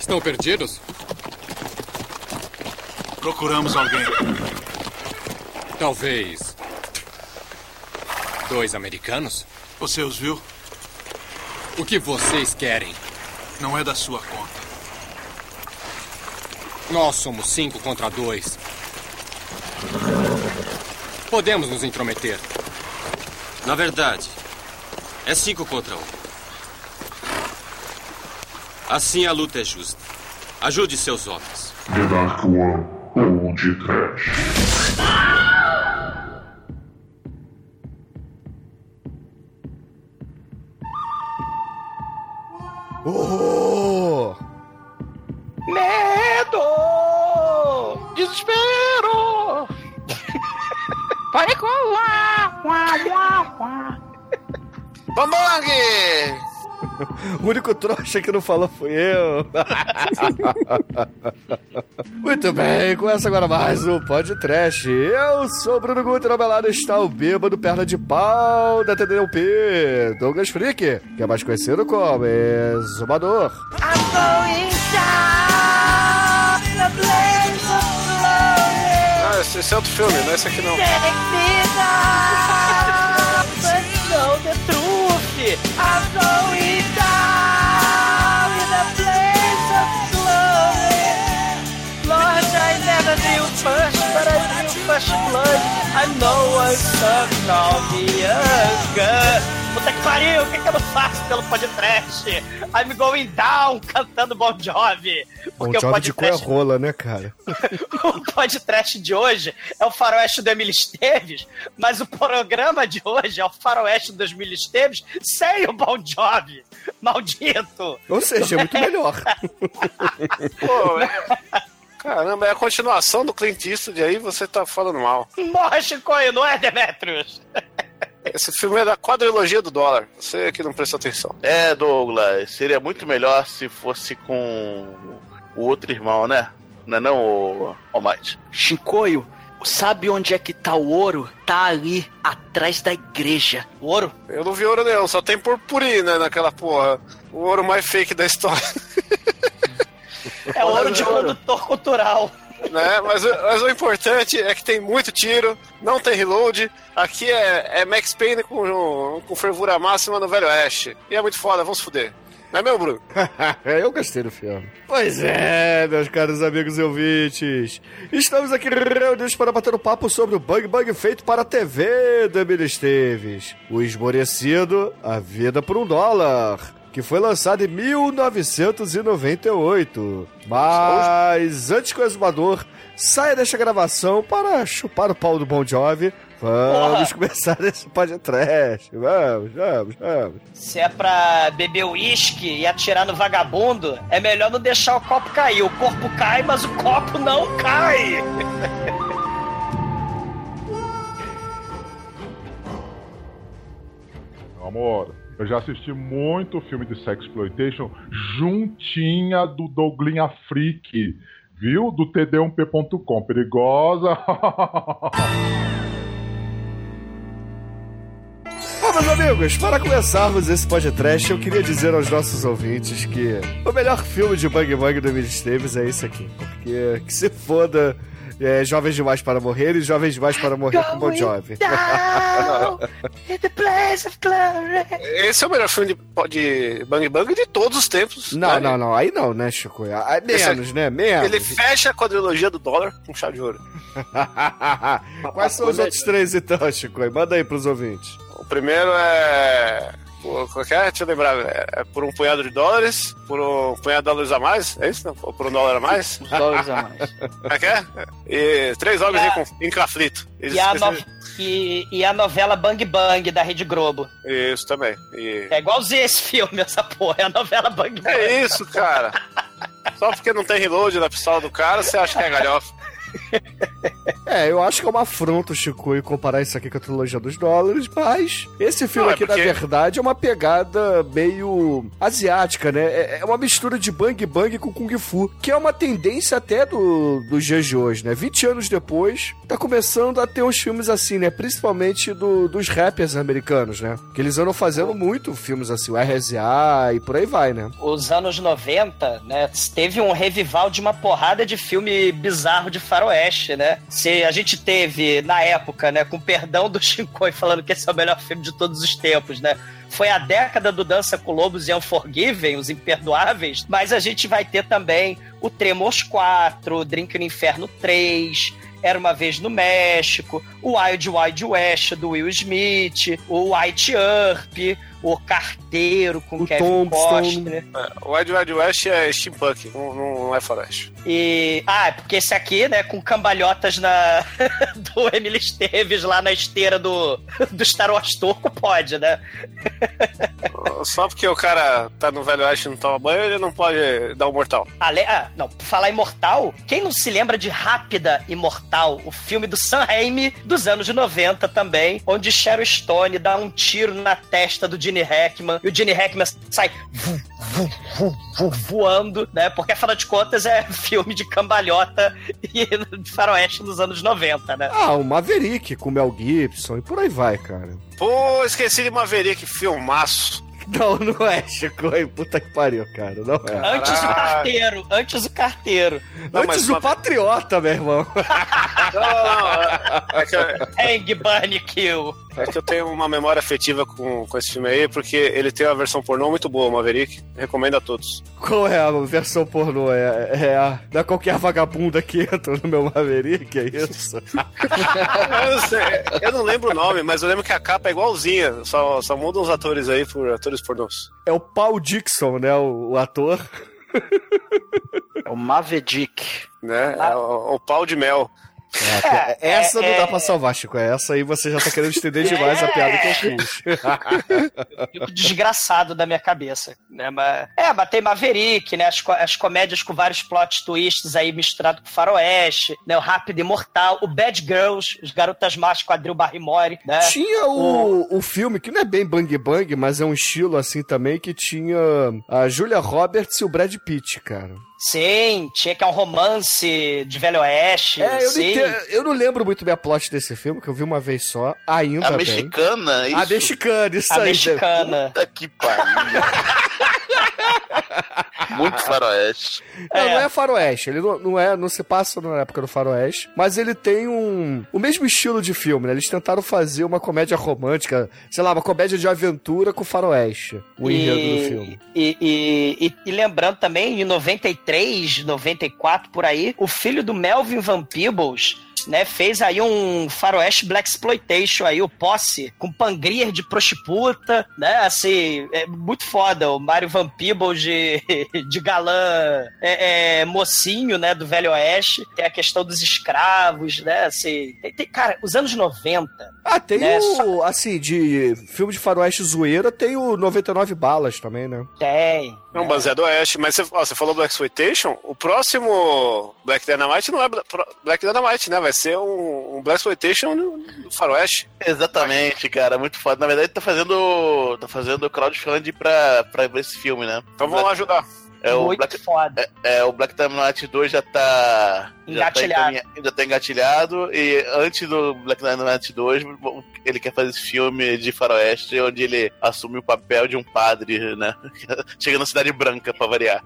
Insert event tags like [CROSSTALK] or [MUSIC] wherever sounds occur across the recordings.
Estão perdidos? Procuramos alguém. Talvez. Dois americanos? Você os viu? O que vocês querem? Não é da sua conta. Nós somos cinco contra dois. Podemos nos intrometer. Na verdade, é cinco contra um. Assim a luta é justa. Ajude seus homens. The Dark One ou de Trash. Trouxa que não falou foi eu. [LAUGHS] Muito bem, começa agora mais um Podcast. Eu sou o Bruno Guter, ao meu lado está o bêbado perna de pau da TDLP, Douglas Freak, que é mais conhecido como Exumador. I'm going down in a blaze of glory. Ah, esse, esse é outro filme, não é esse aqui não. Take me down, but know the truth. [LAUGHS] I'm going first, but I knew first blood. I know I sucked all the younger. Puta que pariu, o que, que eu não faço pelo podcast? I'm going down cantando Bon Jovi. Bom Porque o job de cu é podcast rola, né, cara? [LAUGHS] o podcast de hoje é o faroeste do Emílio Esteves, mas o programa de hoje é o faroeste do Emílio Esteves sem o Bon Jovi. Maldito! Ou seja, é muito melhor. [LAUGHS] Pô, é- Caramba, é a continuação do Clint Eastwood aí, você tá falando mal. Morre, Chicoio, não é, Demetrius? [LAUGHS] Esse filme é da quadrilogia do dólar. Você que não prestou atenção. É, Douglas, seria muito melhor se fosse com o outro irmão, né? Não é não, ô Mike? Chicoio, sabe onde é que tá o ouro? Tá ali, atrás da igreja. O ouro? Eu não vi ouro nenhum, só tem purpurina naquela porra. O ouro mais fake da história. [LAUGHS] É ouro de condutor cultural. né? Mas, o- mas o importante é que tem muito tiro, não tem reload. Aqui é, é Max Payne com, com fervura máxima no Velho Oeste. E é muito foda, vamos fuder. Não é meu, Bruno? [LAUGHS] Eu gostei do filme. Pois é, meus caros amigos e ouvintes. Estamos aqui reunidos para bater um papo sobre o Bug Bug feito para a TV do Emílio Esteves. O esmorecido A Vida por um Dólar. Que foi lançado em 1998. Mas antes que o exumador saia desta gravação para chupar o pau do Bon Jovi, vamos Porra. começar esse podcast. Vamos, vamos, vamos. Se é pra beber uísque e atirar no vagabundo, é melhor não deixar o copo cair. O corpo cai, mas o copo não cai. Meu amor, eu já assisti muito filme de sexploitation juntinha do Douglinha Freak, viu? Do td1p.com. Perigosa. [LAUGHS] Meus amigos, para começarmos esse podcast, eu queria dizer aos nossos ouvintes que o melhor filme de Bang Bang do Emílio Esteves é esse aqui. Porque que se foda é, Jovens Demais para Morrer e Jovens Demais para Morrer com Bon Jovi. Esse é o melhor filme de, de Bang Bang de todos os tempos. Não, né? não, não. Aí não, né, Chico? Ah, Menos, né? Menos. Ele fecha a quadrilogia do dólar com chave de ouro. [LAUGHS] Quais são os outros três, então, Chico? Manda aí pros ouvintes. O primeiro é. Pô, Qual que é? Deixa eu lembrar. É é por um punhado de dólares, por um punhado de dólares a mais, é isso? Ou por um dólar a mais? Dólares a mais. [LAUGHS] É que é? E três homens E a- em, em conflito. Eles- E a, eles- no- e- e a novela Bang Bang da Rede Globo. Isso também. E- É igualzinho esse filme, essa porra. É a novela Bang Bang. É isso, cara. [LAUGHS] Só porque não tem reload na pistola do cara, você acha que é galhofa. [LAUGHS] É, eu acho que é uma afronta o Chico e comparar isso aqui com a trilogia dos dólares, mas esse filme Não, é aqui, porque- na verdade, é uma pegada meio asiática, né? É é uma mistura de bang bang com kung fu, que é uma tendência até do, dos dias de hoje, né? 20 anos depois, tá começando a ter uns filmes assim, né? Principalmente do- dos rappers americanos, né? Que eles andam fazendo muito filmes assim, o RZA e por aí vai, né? Os anos 90, né, teve um revival de uma porrada de filme bizarro de faroeste, né? Se a gente teve, na época, né, com perdão do [LAUGHS] Shinkoi falando que esse é o melhor filme de todos os tempos, né? Foi a década do Dança com Lobos e Unforgiven, os imperdoáveis, mas a gente vai ter também o Tremors 4, o Drink no Inferno 3, Era Uma Vez no México, o Wild Wild West do Will Smith, o White Earp, o Carteiro com O Kevin Tombstone. Costner. O Wild Wild West é steampunk, não, não é faroeste. E. Ah, é porque esse aqui, né, com cambalhotas na. [LAUGHS] do Emily Esteves lá na esteira do, do Star Wars Turco, pode, né? [LAUGHS] Só porque o cara tá no Velho Oeste e não toma banho, ele não pode dar um mortal. Ale... Ah, não, por falar imortal, quem não se lembra de Rápida Imortal, o filme do Sam Raimi dos anos 90 também, onde Sharon Stone dá um tiro na testa do Gene Hackman e o Gene Hackman sai voando, né? Porque afinal de contas é [LAUGHS] filme de cambalhota e [LAUGHS] de faroeste dos anos 90, né? Ah, o Maverick com o Mel Gibson e por aí vai, cara. Pô, esqueci de Maverick, filmaço. Não, não é, Chico. Ai, Puta que pariu, cara. Não é. Antes o carteiro, antes o carteiro. Não, mas Antes o uma- Patriota, meu irmão. Não, não, não. É, é que, Hang, Bunny, Kill. é que eu tenho uma memória afetiva com, com esse filme aí, porque ele tem uma versão pornô muito boa, o Maverick. Recomendo a todos. Qual é a versão pornô? É, é a da qualquer vagabunda que entra no meu Maverick, é isso? Eu não, sei, eu não lembro o nome, mas eu lembro que a capa é igualzinha. Só, só mudam os atores aí por atores pornôs. É o Paul Dixon, né? O, o ator. É o Mavedick. Né? É o, o pau de mel. É, Essa não é, dá pra salvar, Chico. Essa aí você já tá querendo estender demais a piada que eu fiz. [LAUGHS] [LAUGHS] fico desgraçado da minha cabeça, né? Mas, é, mas tem Maverick, né? As, as comédias com vários plot twists aí misturado com faroeste, né? O Rápido Imortal, o Bad Girls, os Garotas Más quadril Barrymore, né? Tinha o, o filme, que não é bem Bang Bang, mas é um estilo assim também, que tinha a Julia Roberts e o Brad Pitt, cara. Sim, tinha que é um romance de Velho Oeste, É, eu não, sim. entendo- eu não lembro muito bem a plot desse filme, que eu vi uma vez só, ainda A bem. mexicana, isso? A mexicana, isso A aí. mexicana. Puta que pariu. [LAUGHS] Muito faroeste. Não, É. não é faroeste. Ele não, não é, não se passa na época do faroeste, mas ele tem um o mesmo estilo de filme, né? Eles tentaram fazer uma comédia romântica, sei lá, uma comédia de aventura com faroeste, o enredo do filme. E, e, e- e lembrando também, em 93, 94, por aí, o filho do Melvin Van Peebles, né, fez aí um faroeste Black Exploitation aí, o Posse, com pangrier de prostituta, né, assim, é muito foda, o Mário Van Peebles de, [LAUGHS] de galã é, é, mocinho, né, do Velho Oeste, tem a questão dos escravos, né, assim, tem- tem- cara, os anos 90, Ah, tem Né, o, assim, de filme de faroeste zoeira, tem o 99 balas também, né? tem, É um baseado do Oeste, mas você, ó, você falou Black Exploitation, o próximo Black Dynamite não é Black Dynamite, né? Vai ser um, um Black Exploitation no, no Faroeste. Exatamente, cara, muito foda. Na verdade, tá fazendo. tá fazendo crowdfunding pra, pra ver esse filme, né? Então vamos lá ajudar. É o Black, foda. é, é, o Black Dynamite 2 já tá. Já tá, Engatilhado. encaminha- já tá engatilhado. E antes do Black Dynamite 2, ele quer fazer esse filme de faroeste, onde ele assume o papel de um padre, né? [LAUGHS] Chega na Cidade Branca, pra variar.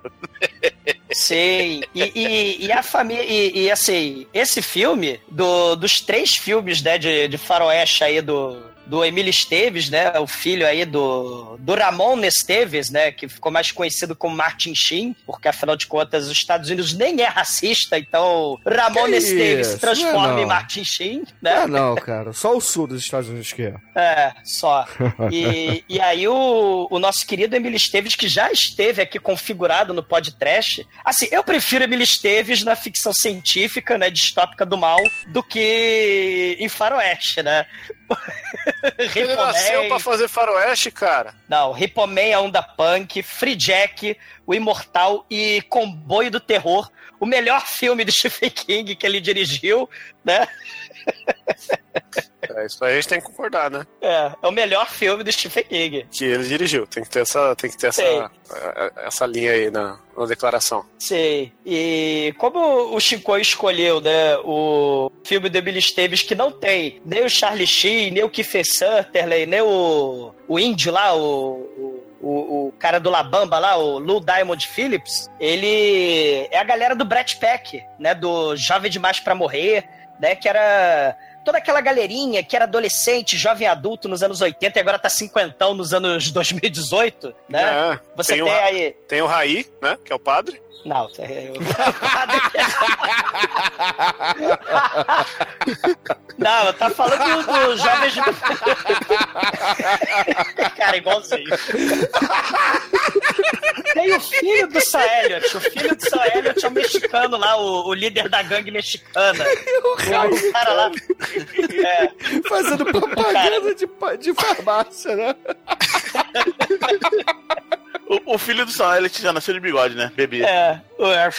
Sim, e, e, e a família. E, e, assim, esse filme, do, dos três filmes né, de, de faroeste aí do, do Emílio Esteves, né? O filho aí do, do Ramon Esteves, né? Que ficou mais conhecido como Martin Sheen, porque afinal de contas os Estados Unidos nem é racista, então Ramon Que Esteves se transforma é em. Martin Sheen, né? Ah, não, cara. Só o sul dos Estados Unidos que é. É, só. E, e aí o, o nosso querido Emílio Esteves, que já esteve aqui configurado no podcast. Assim, eu prefiro Emílio Esteves na ficção científica, né, distópica do mal, do que em faroeste, né? Ele nasceu pra fazer faroeste, cara. Não, Ripoman, a Onda Punk, Free Jack, O Imortal e Comboio do Terror, o melhor filme do [LAUGHS] Stephen King que ele dirigiu, né? É, isso aí a gente tem que concordar, né? É, é o melhor filme do Stephen King. Que ele dirigiu. Tem que ter essa, tem que ter Sei. essa, eh, essa linha aí na, na declaração. Sei. E como o Chico escolheu, né, o filme do Billy Esteves que não tem nem o Charlie Sheen, nem o Kiefer Sutherland, nem o, o índio lá, o, o, o- o cara do Labamba lá, o Lou Diamond Phillips, ele é a galera do Brett Peck, né, do Jovem Demais pra Morrer, né, que era toda aquela galerinha que era adolescente, jovem adulto nos anos 80 e agora tá cinquentão nos anos 2018, né? É, Você tem, tem, o, aí... tem o Raí, né? Que é o padre. Não, é- Não, tá falando do, do Jovens [LAUGHS] de... Cara, igualzinho. Tem o filho do Sam Elliott. O filho do Sam Elliott é o mexicano lá, o, o líder da gangue mexicana. O, cara lá. [LAUGHS] É, Fazendo propaganda de, de farmácia, né? [LAUGHS] O, o filho do Sam Elliott já nasceu de bigode, né? Bebê. é, o, é, o o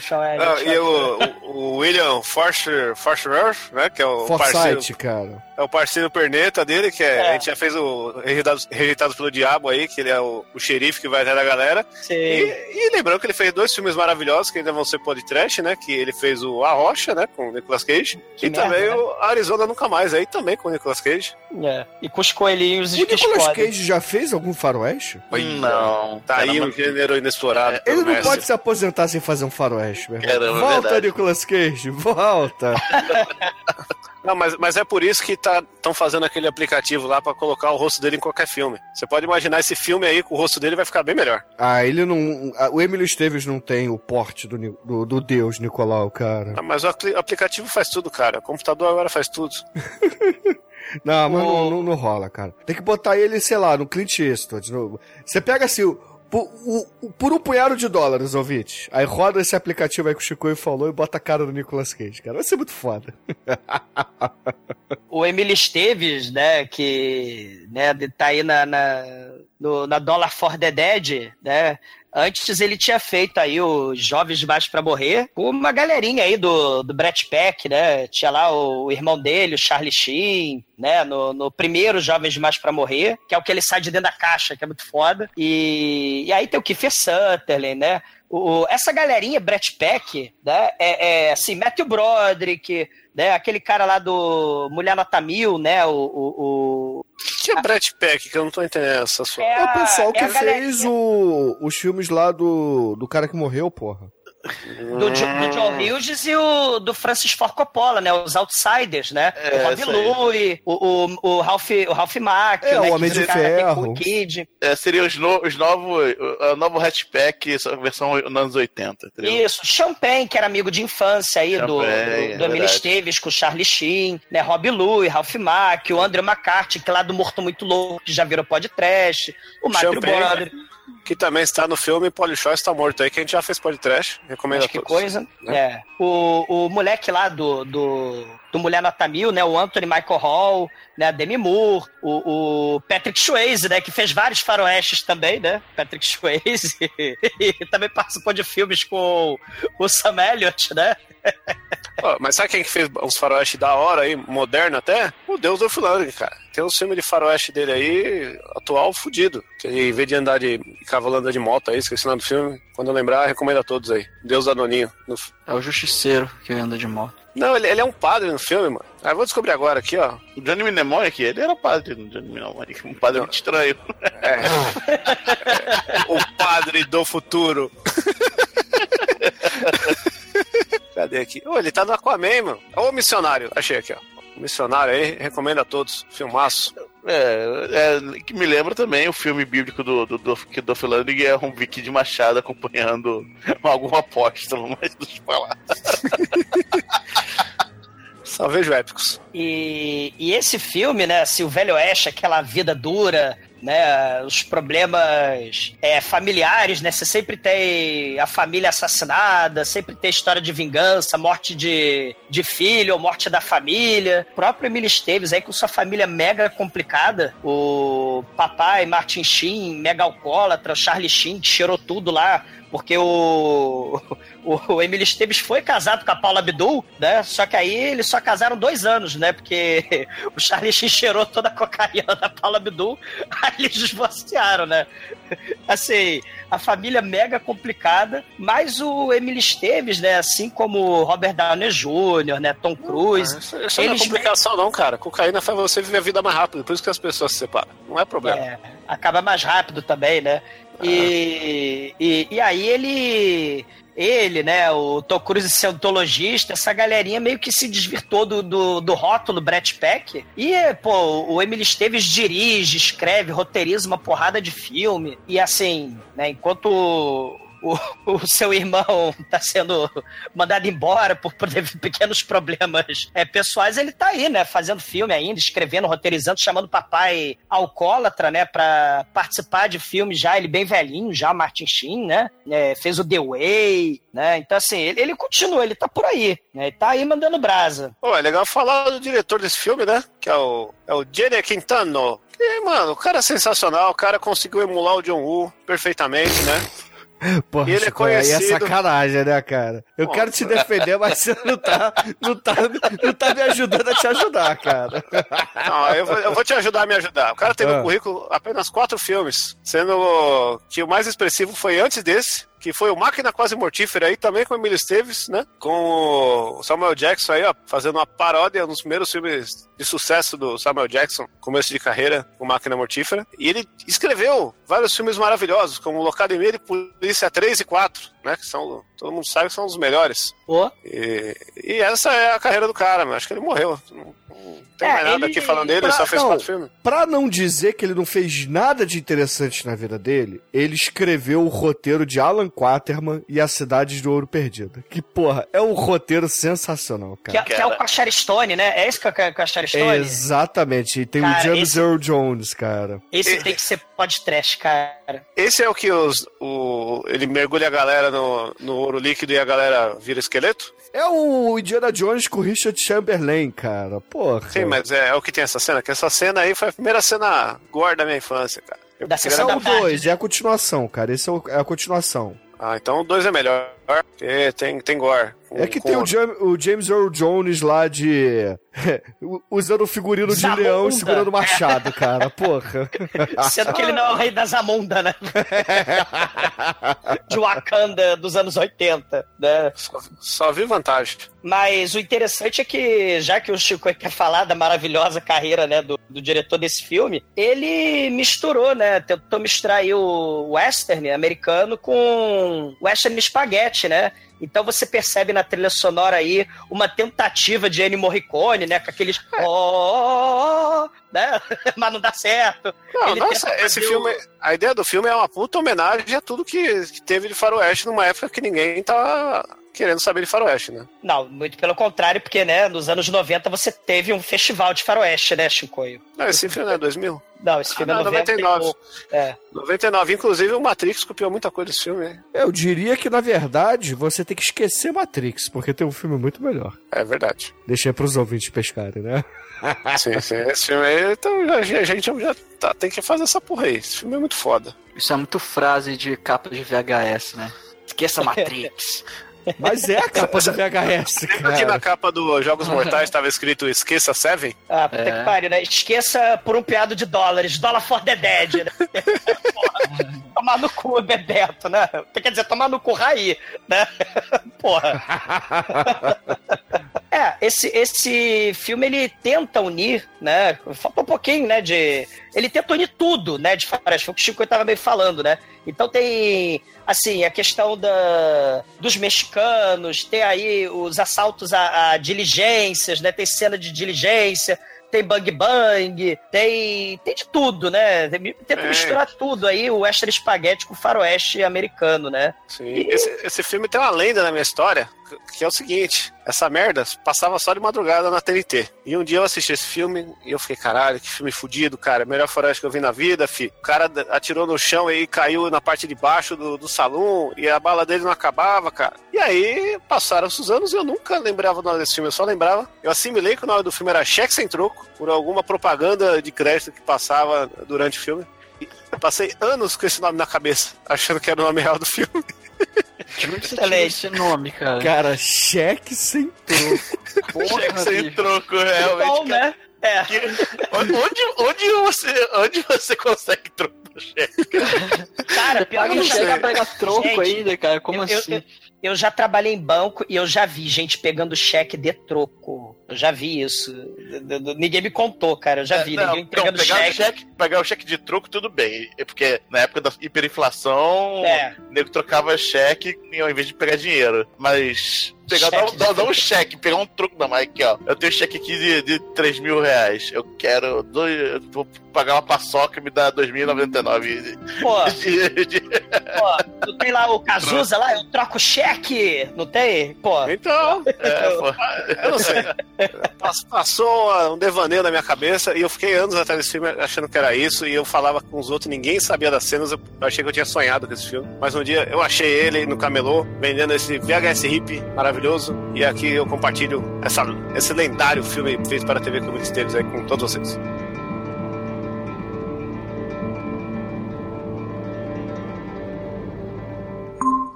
Sam Ah, Elliott. e o, o- o William Forster, Forster Earth, né? Que é o parceiro, Forsyth, cara. é o parceiro perneta dele, que é, É. a gente já fez o Rejeitados, Rejeitados pelo Diabo aí, que ele é o, o xerife que vai atrás da galera. Sim. E, e lembrando que ele fez dois filmes maravilhosos que ainda vão ser podcast, né? Que ele fez o A Rocha, né? Com o Nicolas Cage. Que e merda, também né? o Arizona Nunca Mais aí, também com o Nicolas Cage. É, E com os coelhinhos O que Nicolas. Cage já fez algum faroeste? Não. Tá aí um gênero inexplorado. pelo Ele não pode se aposentar sem fazer um faroeste, meu irmão. Volta. Nicolas Cage, volta. [LAUGHS] Não, mas, mas é por isso que estão fazendo aquele aplicativo lá pra colocar o rosto dele em qualquer filme. Você pode imaginar esse filme aí com o rosto dele vai ficar bem melhor. Ah, ele não. O Emílio Esteves não tem o porte do, do, do Deus Nicolau, cara. Ah, Mas o apli- aplicativo faz tudo, cara. O computador agora faz tudo. [LAUGHS] Não, mas não, não, não rola, cara. Tem que botar ele, sei lá, no Clint Eastwood. no- Você pega assim, o- por, o- o- por um punhado de dólares, ouvinte. Aí roda esse aplicativo aí que o Chico falou e bota a cara do Nicolas Cage, cara. Vai ser muito foda. o Emílio Esteves, né, que né, tá aí na, na, no- na Dollar for the Dead, né, antes ele tinha feito aí os Jovens Demais pra Morrer, com uma galerinha aí do, do Brett Peck, né, tinha lá o, o irmão dele, o Charlie Sheen, né, no, no primeiro Jovens Demais pra Morrer, que é o que ele sai de dentro da caixa, que é muito foda, e, e aí tem o Kiefer Sutherland, né, o, o- essa galerinha, Brett Peck, né, é, é assim, Matthew Broderick, né, aquele cara lá do Mulher Nota Mil, né, o... o, o- Que é Brett Peck, que eu não tô entendendo essa sua. É É o pessoal é que fez o, os filmes lá do, do cara que morreu, porra. Do, Jo- do John Hughes e o do Francis Ford Coppola, né, os Outsiders, né, É, o Rob. Louie, o, o, o Ralph, o Ralph Mack, É, né, o Homem de Ferro. Kid. É, seria os, no- os novos. O, o novo hatchback, versão nos anos 80, entendeu? Isso, Champagne, que era amigo de infância aí do, Champagne, do, é do verdade. Esteves com o Charlie Sheen, né? Rob Louie, Ralph Mack, o Andrew McCarthy, que lá do Morto Muito Louco, que já virou podcast, o Matthew Champagne. Que também está no filme Polishore está morto aí, que a gente já fez podcast. Recomendo mas a que todos. coisa. né? É. O, o moleque lá do, do, do Mulher Nota Mil, né? O Anthony Michael Hall, né? Demi Moore, o, o Patrick Swayze, né? Que fez vários faroestes também, né? Patrick Swayze. [LAUGHS] e também participou de filmes com o Sam Elliott, né? [LAUGHS] Ó, mas sabe quem que fez uns faroeste da hora aí, moderno até? O Deus do Fulano, cara. Tem um filme de faroeste dele aí, atual, fudido. Que ele, em vez de andar de cavalo anda de moto aí, esqueci o nome do filme. Quando eu lembrar, recomendo a todos aí. Deus Danoninho. No... É o Justiceiro que anda de moto. Não, ele, ele é um padre no filme, mano. Ah, eu vou descobrir agora aqui, ó. O Johnny Mnemonic, ele era padre no Johnny Mnemonic. Um padre muito estranho. É. [LAUGHS] o padre do futuro. [LAUGHS] Cadê aqui? Ô, ele tá no Aquaman, mano. Ô, missionário. Achei aqui, ó. O missionário aí, recomendo a todos. Filmaço. É, é, que me lembra também o filme bíblico do, do, do, que do Philandering é um Vicky de Machado acompanhando [LAUGHS] algum apóstolo, [LAUGHS] mas deixa eu falar. [LAUGHS] Só vejo épicos. E, e esse filme, né, assim, o Velho Oeste, aquela vida dura, né? Os problemas é, familiares, né? Você sempre tem a família assassinada, sempre tem história de vingança, morte de, de filho ou morte da família. O próprio Emílio Esteves aí com sua família mega complicada. O papai, Martin Sheen, mega alcoólatra, o Charlie Sheen, que cheirou tudo lá porque o, o, o Emílio Esteves foi casado com a Paula Abdul, né? Só que aí eles só casaram dois anos, né? Porque [LAUGHS] o Charlie Sheen cheirou toda a cocaína da Paula Abdul, [LAUGHS] aí eles divorciaram, né? Assim, a família mega complicada, mas o Emílio Esteves, né? Assim como o Robert Downey Jr., né? Tom Cruise. Isso, isso não é complicação, não, cara. Cocaína faz você viver a vida mais rápido, por isso que as pessoas se separam. Não é problema. É, acaba mais rápido também, né? E, e, e aí ele ele, né, o Tom Cruise cientologista, essa galerinha meio que se desvirtou do, do, do rótulo Brett Peck. E, pô, o Emily Esteves dirige, escreve, roteiriza uma porrada de filme. E assim, né, enquanto o, o seu irmão tá sendo mandado embora por, por pequenos problemas é, pessoais, ele tá aí, né? Fazendo filme ainda, escrevendo, roteirizando, chamando o papai alcoólatra, né? Pra participar de filmes já, ele bem velhinho, já, Martin Sheen, né? É, fez o The Way, né? Então, assim, ele, ele continua, ele tá por aí, né? Ele tá aí mandando brasa. Pô, é legal falar do diretor desse filme, né? Que é o, é o Jenny Quintano. E, mano, o cara é sensacional, o cara conseguiu emular o John Woo perfeitamente, né? Porra, ele é Chico, aí é conhecido- sacanagem, né, cara? Eu Pô, quero te defender, mas você não tá, não, tá, não tá me ajudando a te ajudar, cara. Não, eu vou, eu vou te ajudar a me ajudar. O cara teve Ah. no currículo apenas quatro filmes, sendo que o mais expressivo foi antes desse, que foi o Máquina Quase Mortífera aí, também com o Emílio Esteves, né? Com o Samuel Jackson aí, ó, fazendo uma paródia nos primeiros filmes de sucesso do Samuel Jackson, começo de carreira, com Máquina Mortífera. E ele escreveu vários filmes maravilhosos, como Locademia e Polícia 3 e 4, né? Que são, todo mundo sabe que são os melhores. Pô. E, e essa é a carreira do cara, mas acho que ele morreu. Não, não tem É, mais nada ele- aqui falando dele, ele pra- só fez não. quatro filmes. Pra não dizer que ele não fez nada de interessante na vida dele, ele escreveu o roteiro de Alan Quaterman e A Cidade do Ouro Perdido. Que, porra, é um roteiro sensacional, Que, cara. é- que é o Cherry Stone, né? É esse que é com a Cherry Stone? Exatamente. E tem Cara, o James esse- Earl Jones, cara. Esse tem que ser podcast, cara. Esse é o que os, o, ele mergulha a galera no, no ouro líquido e a galera vira esqueleto? É o Indiana Jones com o Richard Chamberlain, cara. Porra. Sim, mas é, é o que tem essa cena, que essa cena aí foi a primeira cena gore da minha infância, cara. Eu Da sessão é o da tarde, 2, é a continuação, cara. Esse é, o- é a continuação. Ah, então o 2 é melhor, porque tem, tem gore. É que Com- tem o, Jam- o James Earl Jones lá de. [LAUGHS] usando o figurino de Zamunda. leão e segurando o machado, cara. Porra. [LAUGHS] Sendo que ele não é o rei da Zamunda, né? [LAUGHS] De Wakanda dos anos 80, né? Só, só vi vantagem. Mas o interessante é que, já que o Chico quer falar da maravilhosa carreira né, do, do diretor desse filme, ele misturou, né? Tentou misturar aí o western americano com western espaguete, né? Então você percebe na trilha sonora aí uma tentativa de Ennio Morricone, né? Com aqueles. Oh, né? [LAUGHS] Mas não dá certo. Não, nossa, esse filme. A ideia do filme é uma puta homenagem a tudo que, que teve de faroeste numa época que ninguém tá querendo saber de faroeste, né? Não, muito pelo contrário, porque, né, nos anos 90 você teve um festival de faroeste, né, Chicoio? Não, esse filme não é 2000? Não, esse filme Ah, é não, 90 e 99. pouco. É. 99, inclusive o Matrix copiou muita coisa desse filme, hein? Eu diria que, na verdade, você tem que esquecer Matrix, porque tem um filme muito melhor. É verdade. Deixa aí pros ouvintes pescarem, né? [LAUGHS] Sim, sim. Esse filme aí, então a gente já tá- tem que fazer essa porra aí. Esse filme é muito foda. Isso é muito frase de capa de VHS, né? Esqueça [LAUGHS] Matrix. Mas é a capa do VHS, Lembra que na capa do Jogos Mortais estava escrito Esqueça Seven? Ah, puta É. que pariu, né? Esqueça por um piado de dólares. Dólar for the dead, né? Porra, [LAUGHS] tomar no cu, Bebeto, né? Quer dizer, tomar no cu Raí, né? [LAUGHS] Porra. [LAUGHS] É, esse, esse filme ele tenta unir, né? Falta um pouquinho, né? De. Ele tenta unir tudo, né? De faroeste. Foi o que o Chico tava meio falando, né? Então tem, assim, a questão da, dos mexicanos, tem aí os assaltos a, a diligências, né? Tem cena de diligência, tem bang bang, tem, tem de tudo, né? Tenta É. misturar tudo aí, o western espaguete com o faroeste americano, né? Sim. Esse, esse filme tem uma lenda na minha história. Que é o seguinte: essa merda passava só de madrugada na TNT. E um dia eu assisti esse filme e eu fiquei, caralho, que filme fudido, cara. Melhor faroeste que eu vi na vida, fi. O cara atirou no chão e caiu na parte de baixo do, do salão e a bala dele não acabava, cara. E aí passaram os anos e eu nunca lembrava o nome desse filme, eu só lembrava. Eu assimilei que o nome do filme era Cheque Sem Troco, por alguma propaganda de crédito que passava durante o filme. Passei anos com esse nome na cabeça, achando que era o nome real do filme. [LAUGHS] Excelente esse nome, cara. Cara, cheque sem troco. [LAUGHS] Porra, Cheque sem bicho. troco, realmente. Bom, né? É. Que- onde, onde, você, onde você consegue troco no cheque? Cara, pior que eu cheque pra pegar troco Gente, ainda, cara. Como eu, eu- assim? eu- eu já trabalhei em banco e eu já vi gente pegando cheque de troco. Eu já vi isso. Ninguém me contou, cara. Eu já vi. Não, ninguém não, pegando pegar, cheque. O cheque, pegar o cheque de troco, tudo bem. É porque na época da hiperinflação, É. o nego trocava cheque ao invés de pegar dinheiro. Mas pegar, dar, Cheque de dar, dar um cheque, pegar um troco da Mike ó. Eu tenho cheque aqui de, de 3 mil reais. Eu quero. Dois, eu vou pagar uma paçoca e me dá 2.099. Pô, [LAUGHS] de- de- pô, não tem lá o Cazuza lá? Eu troco cheque. Não tem? Pô. Então, é, [LAUGHS] pô. [LAUGHS] eu não sei. Pass- Passou um devaneio na minha cabeça e eu fiquei anos atrás desse filme achando que era isso. E eu falava com os outros, ninguém sabia das cenas. Eu achei que eu tinha sonhado com esse filme. Mas um dia eu achei ele no camelô, vendendo esse VHS hip maravilhoso. E aqui eu compartilho essa, esse lendário filme feito para a TV Clube de Esteiros aí com todos vocês.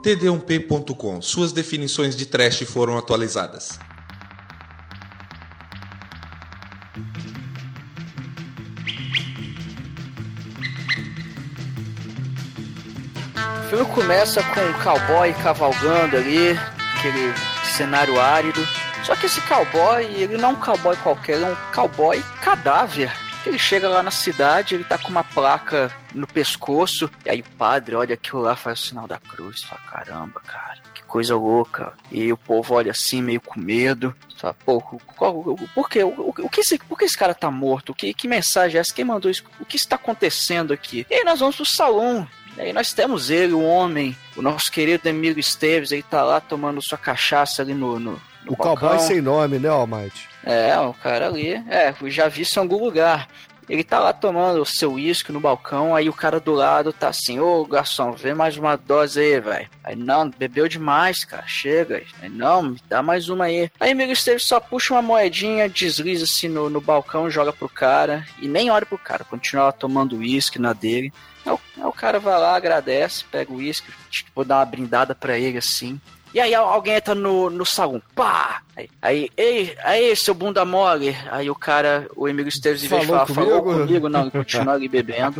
td1p.com. Suas definições de trash foram atualizadas. Filme começa com um cowboy cavalgando ali, aquele cenário árido. Só que esse cowboy, ele não é um cowboy qualquer, é um cowboy cadáver. Ele chega lá na cidade, ele tá com uma placa no pescoço, e aí o padre olha aquilo lá, faz o sinal da cruz, fala, caramba, cara, que coisa louca. E o povo olha assim, meio com medo, fala, pô, qual, por quê? O, o, o que esse, por que esse cara tá morto? Que, que mensagem é essa? Quem mandou isso? O que está acontecendo aqui? E aí nós vamos pro salão, e aí nós temos ele, o homem, o nosso querido Emílio Esteves, ele tá lá tomando sua cachaça ali no, no, no O balcão. cowboy sem nome, né, Almighty? É, o cara ali, é, já vi isso em algum lugar. Ele tá lá tomando o seu uísque no balcão, aí o cara do lado tá assim, ô garçom, vê mais uma dose aí, velho. Aí, não, bebeu demais, cara, chega. Aí, não, me dá mais uma aí. Aí Emílio Esteves só puxa uma moedinha, desliza assim no, no balcão, joga pro cara, e nem olha pro cara, continua lá tomando uísque na dele. Aí o, aí o cara vai lá, agradece, pega o uísque, tipo, dá uma brindada pra ele assim. E aí al- alguém entra no, no salão, pá! Aí, aí, ei, aí, seu bunda mole. Aí o cara, o Emílio Esteves, em vez de falar, falou comigo? comigo, não, ele continua ali bebendo.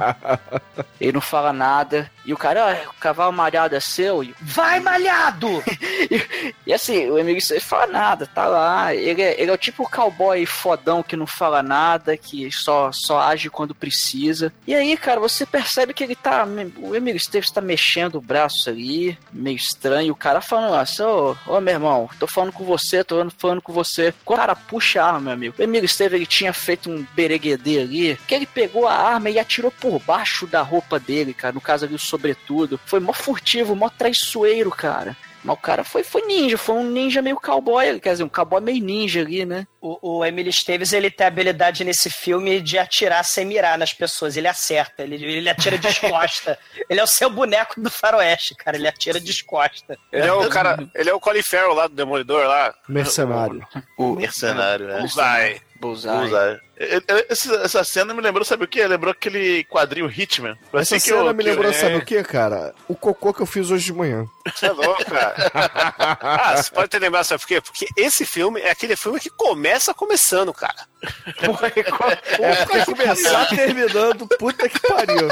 [LAUGHS] ele não fala nada. E o cara, ah, o cavalo malhado é seu? E, Vai, malhado! [LAUGHS] e, e assim, o Emílio Esteves fala nada, tá lá. Ele é, ele é o tipo cowboy fodão que não fala nada, que só, só age quando precisa. E aí, cara, você percebe que ele tá. O Emílio Esteves tá mexendo o braço ali, meio estranho. O cara falando assim: Ô, ô meu irmão, tô falando com você, tô falando com você. O cara puxa a arma, meu amigo. O Emílio Esteves ele tinha feito um bereguedê ali, que ele pegou a arma e atirou por baixo da roupa dele, cara. No caso ali, o sobretudo. Foi mó furtivo, mó traiçoeiro, cara. Mas o cara foi, foi ninja, foi um ninja meio cowboy, quer dizer, um cowboy meio ninja ali, né? O, o Emílio Esteves, ele tem a habilidade nesse filme de atirar sem mirar nas pessoas. Ele acerta, ele, ele atira descosta. [LAUGHS] ele é o seu boneco do faroeste, cara. Ele atira descosta. Ele é o cara, ele é o Colin Farrell lá do Demolidor lá. Mercenário. O Mercenário, né? Bullseye. Bullseye. Bullseye. E- e- essa, essa cena me lembrou, sabe o quê? Lembrou aquele quadrinho Hitman. Essa Assim que cena eu- me que eu- lembrou, é. sabe o que, cara? O cocô que eu fiz hoje de manhã. Você é louco, cara. ah, você pode ter lembrado, sabe por quê? Porque esse filme é aquele filme que começa começando, cara. É pra começar terminando, puta que pariu.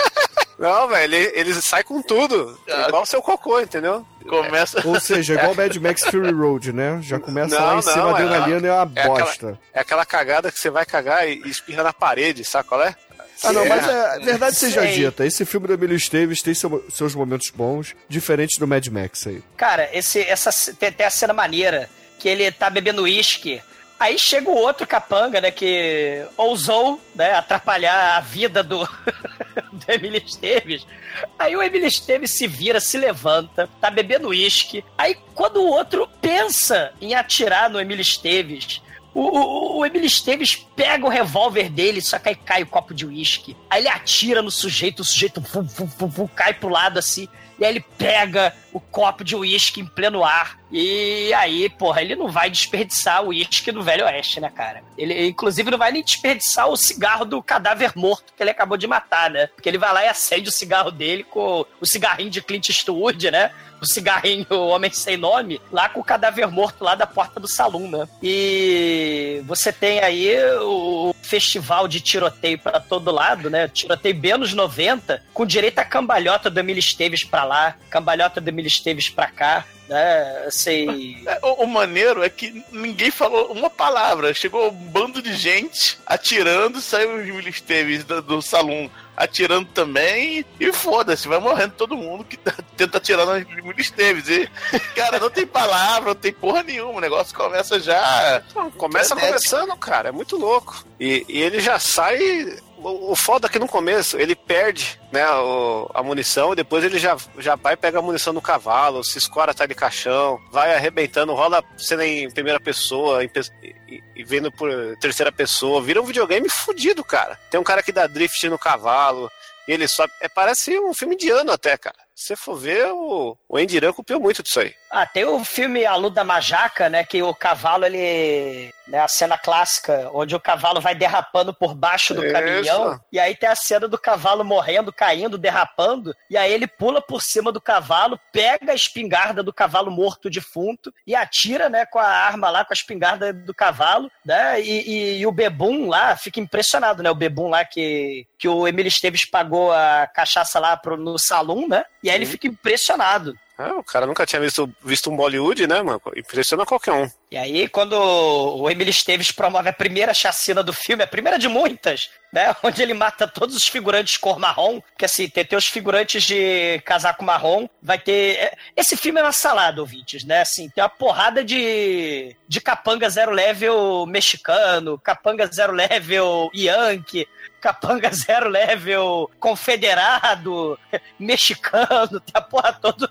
Não, velho, ele, ele sai com tudo. Igual o seu cocô, entendeu? Começa. Ou seja, igual Mad Max Fury Road, né? Já começa Não, lá em cima, não, a é- adrenalina é uma é aquela- bosta. É aquela cagada que você vai cagar e e espirra na parede, sabe qual é? Ah, não, mas é, verdade seja Sei. dita, esse filme do Emílio Esteves tem seu- seus momentos bons, diferente do Mad Max aí. Cara, esse, essa, tem, tem a cena maneira que ele tá bebendo uísque. Aí chega o outro capanga, né, que ousou, né, atrapalhar a vida do, [LAUGHS] do Emílio Esteves. Aí o Emílio Esteves se vira, se levanta, tá bebendo uísque. Aí quando o outro pensa em atirar no Emílio Esteves, o, o, o Esteves pega o revólver dele, só que aí cai o copo de uísque. Aí ele atira no sujeito, o sujeito vum, vum, vum, vum, cai pro lado assim. E aí ele pega o copo de uísque em pleno ar. E aí, porra, ele não vai desperdiçar o uísque do Velho Oeste, né, cara? Ele, inclusive, não vai nem desperdiçar o cigarro do cadáver morto que ele acabou de matar, né? Porque ele vai lá e acende o cigarro dele com o cigarrinho de Clint Eastwood, né? O cigarrinho o Homem Sem Nome, lá com o cadáver morto lá da porta do salão, né? E você tem aí o festival de tiroteio para todo lado, né? Tiroteio bem anos 90, com direito a cambalhota do Emílio Esteves pra lá, cambalhota do Emílio Esteves pra cá, né? Assim. [LAUGHS] O, o maneiro é que ninguém falou uma palavra. Chegou um bando de gente atirando, saiu o Emílio Esteves do, do salão atirando também e foda-se, vai morrendo todo mundo que tá- tenta atirar no Emílio Esteves. E, cara, não tem palavra, não tem porra nenhuma. O negócio começa já. Começa frenético. começando, cara, é muito louco. E, e ele já sai. O, o foda é que no começo ele perde né, o- a munição e depois ele já, já vai pega a munição no cavalo, se escora atrás de caixão, vai arrebentando, rola cena em primeira pessoa em e, e vendo por terceira pessoa. Vira um videogame fudido, cara. Tem um cara que dá drift no cavalo. Ele sobe. É, parece um filme indiano até, cara. Se você for ver, o, o Endiran copiou muito disso aí. Ah, tem o filme A Luda Majaca, né? Que o cavalo, ele. Né, a cena clássica, onde o cavalo vai derrapando por baixo do Isso. caminhão. E aí tem a cena do cavalo morrendo, caindo, derrapando. E aí ele pula por cima do cavalo, pega a espingarda do cavalo morto defunto e atira, né, com a arma lá, com a espingarda do cavalo, né? E, e- e o Bebum lá fica impressionado, né? O Bebum lá que, que o Emílio Esteves pagou a cachaça lá pro, no salão, né? E aí ele fica impressionado. Ah, o cara nunca tinha visto, visto um Bollywood, né, mano? Impressiona qualquer um. E aí, quando o Emílio Esteves promove a primeira chacina do filme, a primeira de muitas, né? [LAUGHS] Onde ele mata todos os figurantes cor marrom, porque assim, tem, tem os figurantes de casaco marrom, vai ter. é, Esse filme é uma salada, ouvintes, né? Assim, tem uma porrada de, de capanga zero level mexicano, capanga zero level yankee. Capanga [LAUGHS] zero level confederado, [LAUGHS] mexicano, tem a porra toda.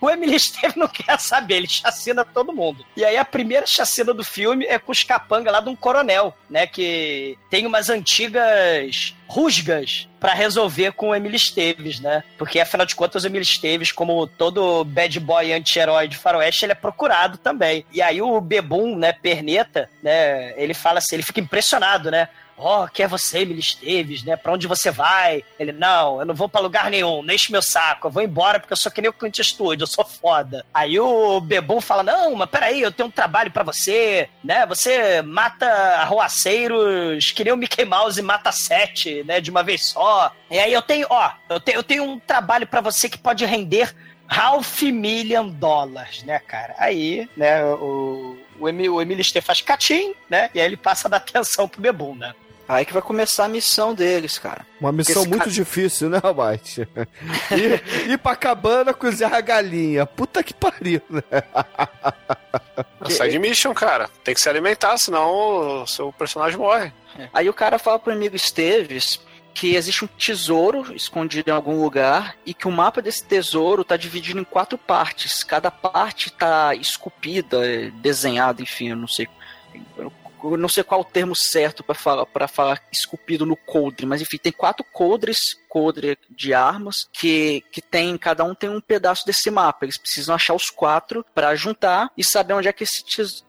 O Emily Esteves não quer saber, ele chacina todo mundo. E aí a primeira chacina do filme é com os capanga lá de um coronel, né? Que tem umas antigas rusgas pra resolver com o Emily Esteves, né? Porque afinal de contas o Emily Esteves, como todo bad boy anti-herói de faroeste, ele é procurado também. E aí o Bebum, né, perneta, né, ele fala assim, ele fica impressionado, né? Ó, quem é você, Emily Esteves, né? Pra onde você vai? Ele, não, eu não vou pra lugar nenhum, não enche meu saco, eu vou embora porque eu sou que nem o Clint Eastwood, eu sou foda. Aí o Bebum fala, não, mas peraí, eu tenho um trabalho pra você, né? Você mata arruaceiros que nem o Mickey Mouse mata sete, né? De uma vez só. E aí eu tenho, ó, eu tenho, eu tenho um trabalho pra você que pode render half million dólares, né, cara? Aí, né, o, o, Emil, faz catim, né? E aí ele passa a dar atenção pro Bebum, né? Aí que vai começar a missão deles, cara. Uma missão muito cara- difícil, né, Mike? ir, ir [LAUGHS] pra cabana cozinhar a galinha. Puta que pariu, né? Sai de mission, cara. Tem que se alimentar, senão o seu personagem morre. Aí o cara fala pro amigo Esteves que existe um tesouro escondido em algum lugar e que o mapa desse tesouro tá dividido em quatro partes. Cada parte tá esculpida, desenhada, enfim, eu não sei. Eu não sei qual o termo certo para falar para falar esculpido no coldre, mas enfim, tem quatro coldres, coldre de armas que que tem cada um tem um pedaço desse mapa. Eles precisam achar os quatro para juntar e saber onde é que esse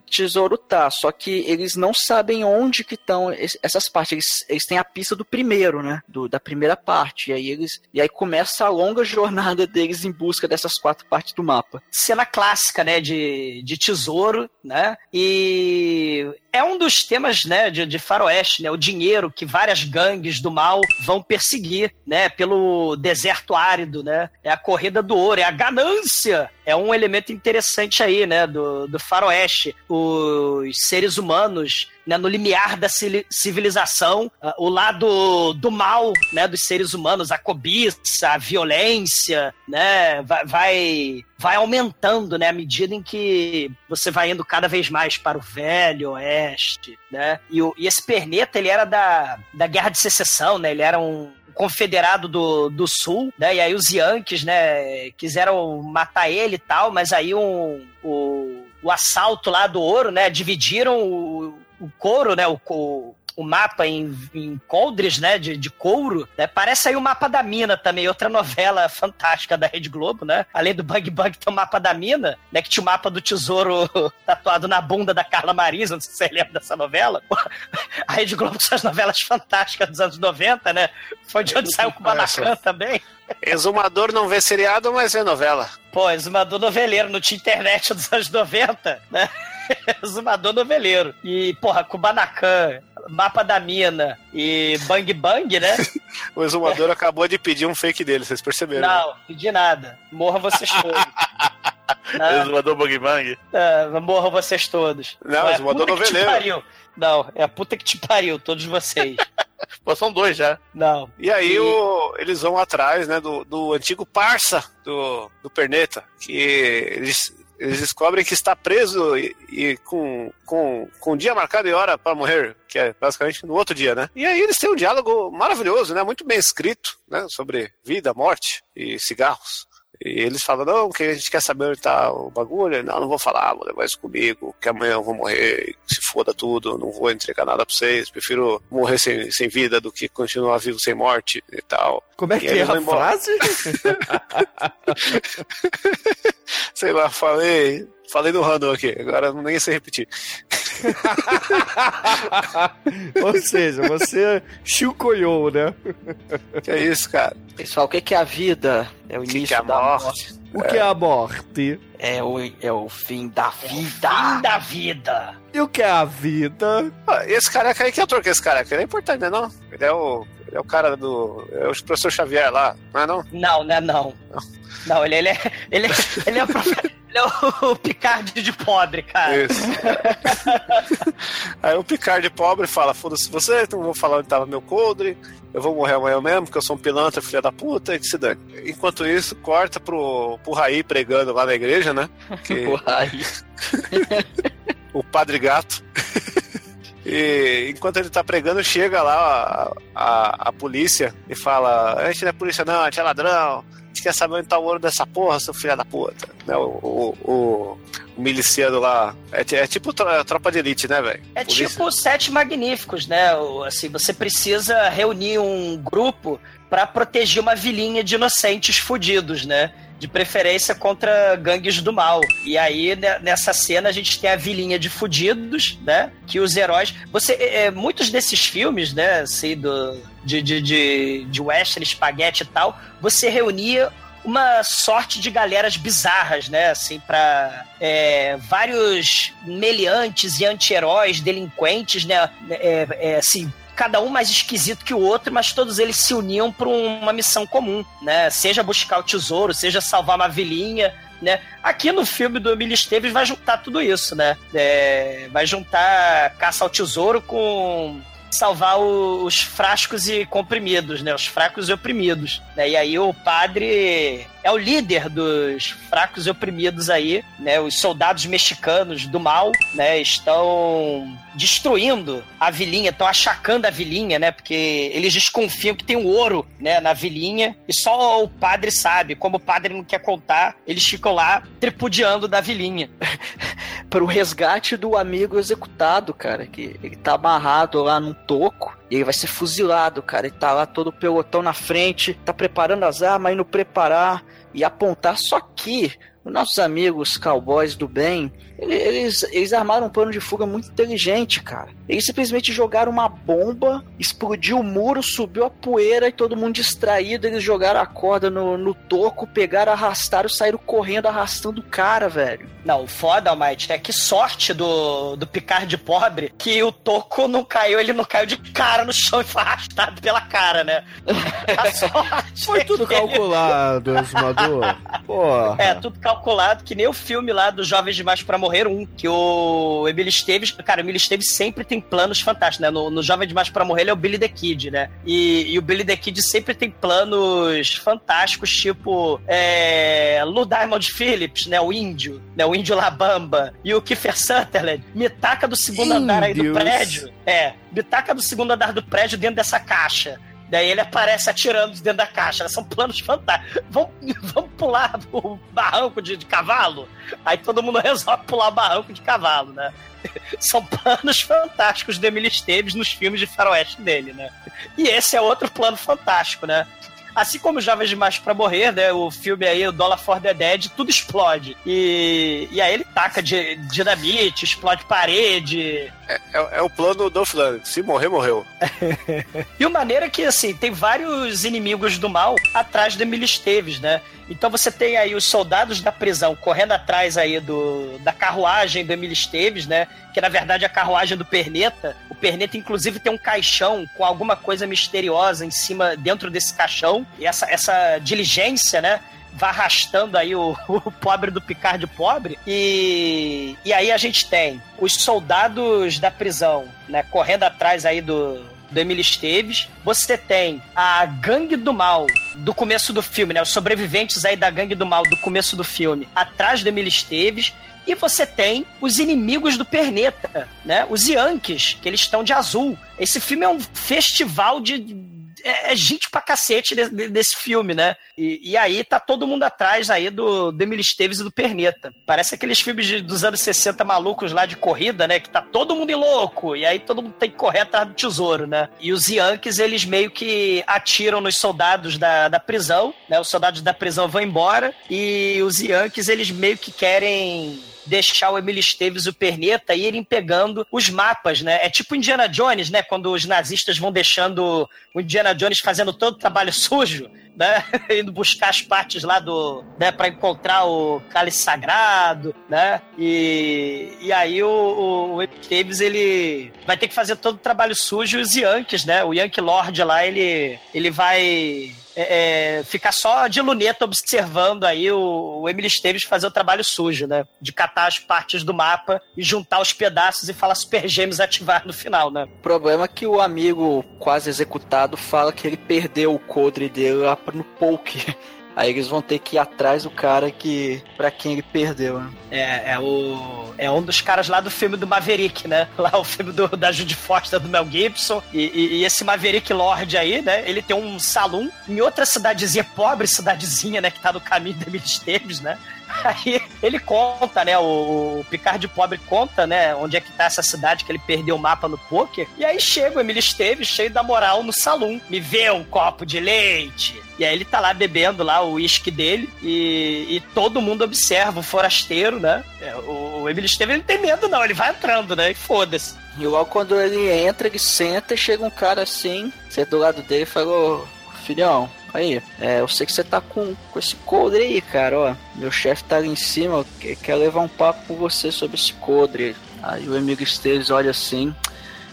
tesouro tá. Só que eles não sabem onde que estão es- essas partes. Eles, eles têm a pista do primeiro, né? Do, da primeira parte. E aí eles e aí começa a longa [LAUGHS] jornada deles em busca dessas quatro partes do mapa. cena clássica, né, de, de tesouro, né, e é um dos temas, né, de, de faroeste, né, o dinheiro que várias gangues do mal vão perseguir, né, pelo deserto árido, né, é a corrida do ouro, é a ganância, é um elemento interessante aí, né, do, do faroeste, os seres humanos né, no limiar da civili- civilização, ah, o lado do mal, né, dos seres humanos, a cobiça, a violência, né, vai, vai, vai aumentando, né, à medida em que você vai indo cada vez mais para o velho oeste, né, e, o, e esse perneta, ele era da, da Guerra de Secessão, né, ele era um confederado do, do Sul, né? E aí os Yankees, né, quiseram matar ele e tal, mas aí um, o, o assalto lá do ouro, né? Dividiram o, o couro, né? O, o mapa em, em coldres, né, de, de couro, né, parece aí o mapa da mina também, outra novela fantástica da Rede Globo, né, além do Bug Bug tem o mapa da mina, né, que tinha o mapa do tesouro [LAUGHS] tatuado na bunda da Carla Marisa, não sei se você lembra dessa novela, [LAUGHS] a Rede Globo com suas novelas fantásticas dos anos 90, né, foi de onde saiu o Kubanacan também. Exumador não vê seriado, mas vê novela. Pô, exumador noveleiro, não tinha internet dos anos 90, né? [LAUGHS] exumador noveleiro. E, porra, Kubanacan, Mapa da Mina e Bang Bang, né? [LAUGHS] o exumador acabou de pedir um fake dele, vocês perceberam? Não, pedi nada. Morra vocês [LAUGHS] todos. Não. Exumador Bang Bang? Ah, morra vocês todos. Não, é a exumador puta que te noveleiro. pariu. Não, é a puta que te pariu, todos vocês. Pô, são dois já. Não. E aí o- eles vão atrás, né, do, do antigo parça do, do Perneta, que eles, eles descobrem que está preso e, e com, com, com dia marcado e hora para morrer, que é basicamente no outro dia, né? E aí eles têm um diálogo maravilhoso, né, muito bem escrito, né, sobre vida, morte e cigarros. E eles falam, não, que a gente quer saber onde tá o bagulho. Não, não vou falar, vou levar isso comigo, que amanhã eu vou morrer, se foda tudo, não vou entregar nada pra vocês. Prefiro morrer sem, sem vida do que continuar vivo sem morte e tal. Como é E que é a embora. frase? [LAUGHS] Sei lá, falei. Falei no random aqui, agora nem sei repetir. [LAUGHS] Ou seja, você chicoiou, né? Que é isso, cara? Pessoal, o que que é a vida? É o que início é a da morte? morte. O que é a morte? É o, é o fim da vida. Fim da vida. E o que é a vida? Ah, esse careca aí, que ator que é esse careca? Ele é importante, né? Não? Ele é o. Ele é o cara do. É o professor Xavier lá, não é não? Não, né, não. Não, ele, ele é. Ele é, ele é, o ele é o Picard de pobre, cara. Isso. Aí o Picard pobre fala: Foda-se você, então vou falar onde tava meu coldre, eu vou morrer amanhã mesmo, porque eu sou um pilantra, filha da puta, e que se dane. Enquanto isso, corta pro, pro Raí pregando lá na igreja, né? [LAUGHS] Que, O Raí. [LAUGHS] o Padre Gato. E enquanto ele tá pregando, chega lá a, a, a polícia e fala: A gente não é polícia, não, a gente é ladrão. A gente quer saber onde tá o ouro dessa porra, seu filho da puta. Né, o, o, o, o miliciano lá. É, é tipo tro- tropa de elite, né, velho? É Polícia. tipo os Sete Magníficos, né? O- Assim, você precisa reunir um grupo pra proteger uma vilinha de inocentes fudidos, né? De preferência contra gangues do mal. E aí, nessa cena, a gente tem a vilinha de fudidos, né? Que os heróis. Você. é, é, muitos desses filmes, né? Assim, do, de, de, de, de western, espaguete e tal, você reunia uma sorte de galeras bizarras, né? Assim, pra é, vários meliantes e anti-heróis, delinquentes, né? É, é, assim, cada um mais esquisito que o outro, mas todos eles se uniam para uma missão comum, né? Seja buscar o tesouro, seja salvar uma vilinha, né? Aqui no filme do Emílio Esteves vai juntar tudo isso, né? É, vai juntar caça ao tesouro com salvar o- os frascos e comprimidos, né? Os fracos e oprimidos. né? E aí o padre é o líder dos fracos e oprimidos aí, né? Os soldados mexicanos do mal, né? Estão destruindo a vilinha, estão achacando a vilinha, né? Porque eles desconfiam que tem um ouro, né? Na vilinha e só o padre sabe. Como o padre não quer contar, eles ficam lá tripudiando da vilinha. [LAUGHS] Pro resgate do amigo executado, cara. Que ele tá amarrado lá num toco. E ele vai ser fuzilado, cara. Ele tá lá todo o pelotão na frente. Tá preparando as armas, indo preparar e apontar. Só que os nossos amigos cowboys do bem, eles, eles armaram um plano de fuga muito inteligente, cara. Eles simplesmente jogaram uma bomba, explodiu o muro, subiu a poeira e todo mundo distraído. Eles jogaram a corda no, no toco, pegaram, arrastaram, saíram correndo, arrastando o cara, velho. Não, foda, Almighty, é que sorte do, do Picard pobre que o toco não caiu, ele não caiu de cara no chão [LAUGHS] e foi arrastado pela cara, né? A [LAUGHS] sorte. Foi tudo é que ele- calculado, exumador. [LAUGHS] Porra. É, tudo calculado, que nem o filme lá do Jovens Demais pra Morrer um, que o Emílio Esteves, cara, o Emílio Esteves sempre tem planos fantásticos, né? No, no Jovem Demais pra Morrer ele é o Billy the Kid, né? E, e o Billy the Kid sempre tem planos fantásticos, tipo é, Lou Diamond Phillips, né? O índio, né? O índio Labamba e o Kiefer Sutherland, me taca do segundo andar aí do Índios. prédio. É, me taca do segundo andar do prédio dentro dessa caixa. Daí ele aparece atirando dentro da caixa. São planos fantásticos. Vamos, vamos pular o barranco de, de cavalo? Aí todo mundo [LAUGHS] resolve pular o barranco de cavalo, né? [LAUGHS] São planos fantásticos do Emílio Esteves nos filmes de faroeste dele, né? E esse é outro plano fantástico, né? Assim como Jovens Demais para Morrer, né? O filme aí, o Dollar for the Dead, tudo explode. E, e aí ele taca de, dinamite, explode parede. É, é, é o plano do Flandre. Se morrer, morreu. [LAUGHS] e o maneiro é que, assim, tem vários inimigos do mal atrás do Emílio Esteves, né? Então você tem aí os soldados da prisão correndo atrás aí do, da carruagem do Emílio Esteves, né? Que na verdade é a carruagem do Perneta. Perneta, inclusive, tem um caixão com alguma coisa misteriosa em cima, dentro desse caixão. E essa, essa diligência, né? vai arrastando aí o, [LAUGHS] o, pobre do Picard pobre. E, e aí a gente tem os soldados da prisão, né, correndo atrás aí do, do Emílio Esteves. Você tem a Gangue do Mal do começo do filme, né? Os sobreviventes aí da Gangue do Mal do começo do filme, atrás do Emílio Esteves. E você tem os inimigos do Perneta, né? Os Yankees, que eles estão de azul. Esse filme é um festival de é, é, gente pra cacete desse, filme, né? E, e, aí tá todo mundo atrás aí do, do Emily Esteves e do Perneta. Parece aqueles filmes de, dos anos 60 malucos lá de corrida, né? Que tá todo mundo louco, e aí todo mundo tem que correr atrás do tesouro, né? E os Yankees, eles meio que atiram nos soldados da, da prisão, né? Os soldados da prisão vão embora, e os Yankees, eles meio que querem deixar o Emílio Esteves o Perneta irem pegando os mapas, né? É tipo Indiana Jones, né? Quando os nazistas vão deixando o Indiana Jones fazendo todo o trabalho sujo, né? [LAUGHS] Indo buscar as partes lá do, né? Para encontrar o cálice sagrado, né? E, e aí o, o, o Esteves ele vai ter que fazer todo o trabalho sujo e os Yankees, né? O Yankee Lord lá ele ele vai é, é, ficar só de luneta observando aí o, o Emily Esteves fazer o trabalho sujo, né? De catar as partes do mapa e juntar os pedaços e falar Super Gêmeos ativar no final, né? O problema é que o amigo quase executado fala que ele perdeu o codre dele lá no poke. Aí eles vão ter que ir atrás do cara que para quem ele perdeu, né? É, é o é um dos caras lá do filme do Maverick, né? [LAUGHS] Lá o filme do, da Judy Foster do Mel Gibson e, e, e, esse Maverick Lord aí, né? Ele tem um salão em outra cidadezinha, pobre cidadezinha, né? Que tá no caminho da Esteves, né? Aí ele conta, né? O, o Picard pobre conta, né? Onde é que tá essa cidade que ele perdeu o mapa no poker. E aí chega o Emílio Esteves, cheio da moral, no salão. Me vê um copo de leite. E aí ele tá lá bebendo lá o uísque dele e, e, todo mundo observa o forasteiro, né? É, o, o Emílio Esteves não tem medo não, ele vai entrando, né? E foda-se. E logo quando ele entra, ele senta e chega um cara assim, senta do lado dele e falou, filhão, Aí, é, eu sei que você tá com, com esse coldre aí, cara, ó. Meu chefe tá ali em cima, quer levar um papo com você sobre esse coldre. Aí o amigo Esteves olha assim,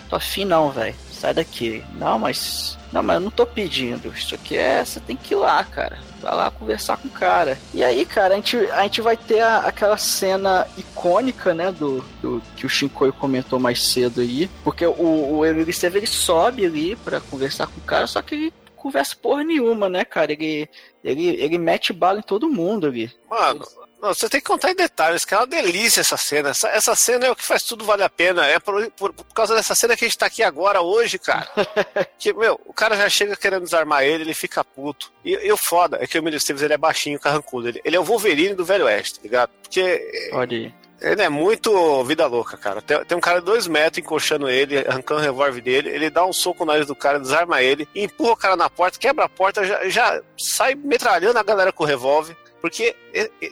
tô afim não, velho. Sai daqui. Não, mas. Não, mas eu não tô pedindo. Isso aqui é. Você tem que ir lá, cara. Vai lá conversar com o cara. E aí, cara, a gente, a gente vai ter a, aquela cena icônica, né? Do, do que o Shinkoi comentou mais cedo aí. Porque o, o Emílio Esteves ele sobe ali pra conversar com o cara, só que ele conversa porra nenhuma, né, cara? Ele, ele, ele mete bala em todo mundo ali. Mano, não, você tem que contar em detalhes, que é uma delícia essa cena. Essa, essa cena é o que faz tudo valer a pena. É por, por, por causa dessa cena que a gente tá aqui agora, hoje, cara. [LAUGHS] que, meu, o cara já chega querendo desarmar ele, ele fica puto. E, e o foda é que o Emílio Esteves ele é baixinho, carrancudo. Ele, ele é o Wolverine do Velho Oeste, tá ligado? Porque. Olha aí. Ele é muito vida louca, cara. Tem, tem um cara de dois metros encoxando ele, arrancando o revólver dele. Ele dá um soco no nariz do cara, desarma ele, empurra o cara na porta, quebra a porta, já, já sai metralhando a galera com o revólver. Porque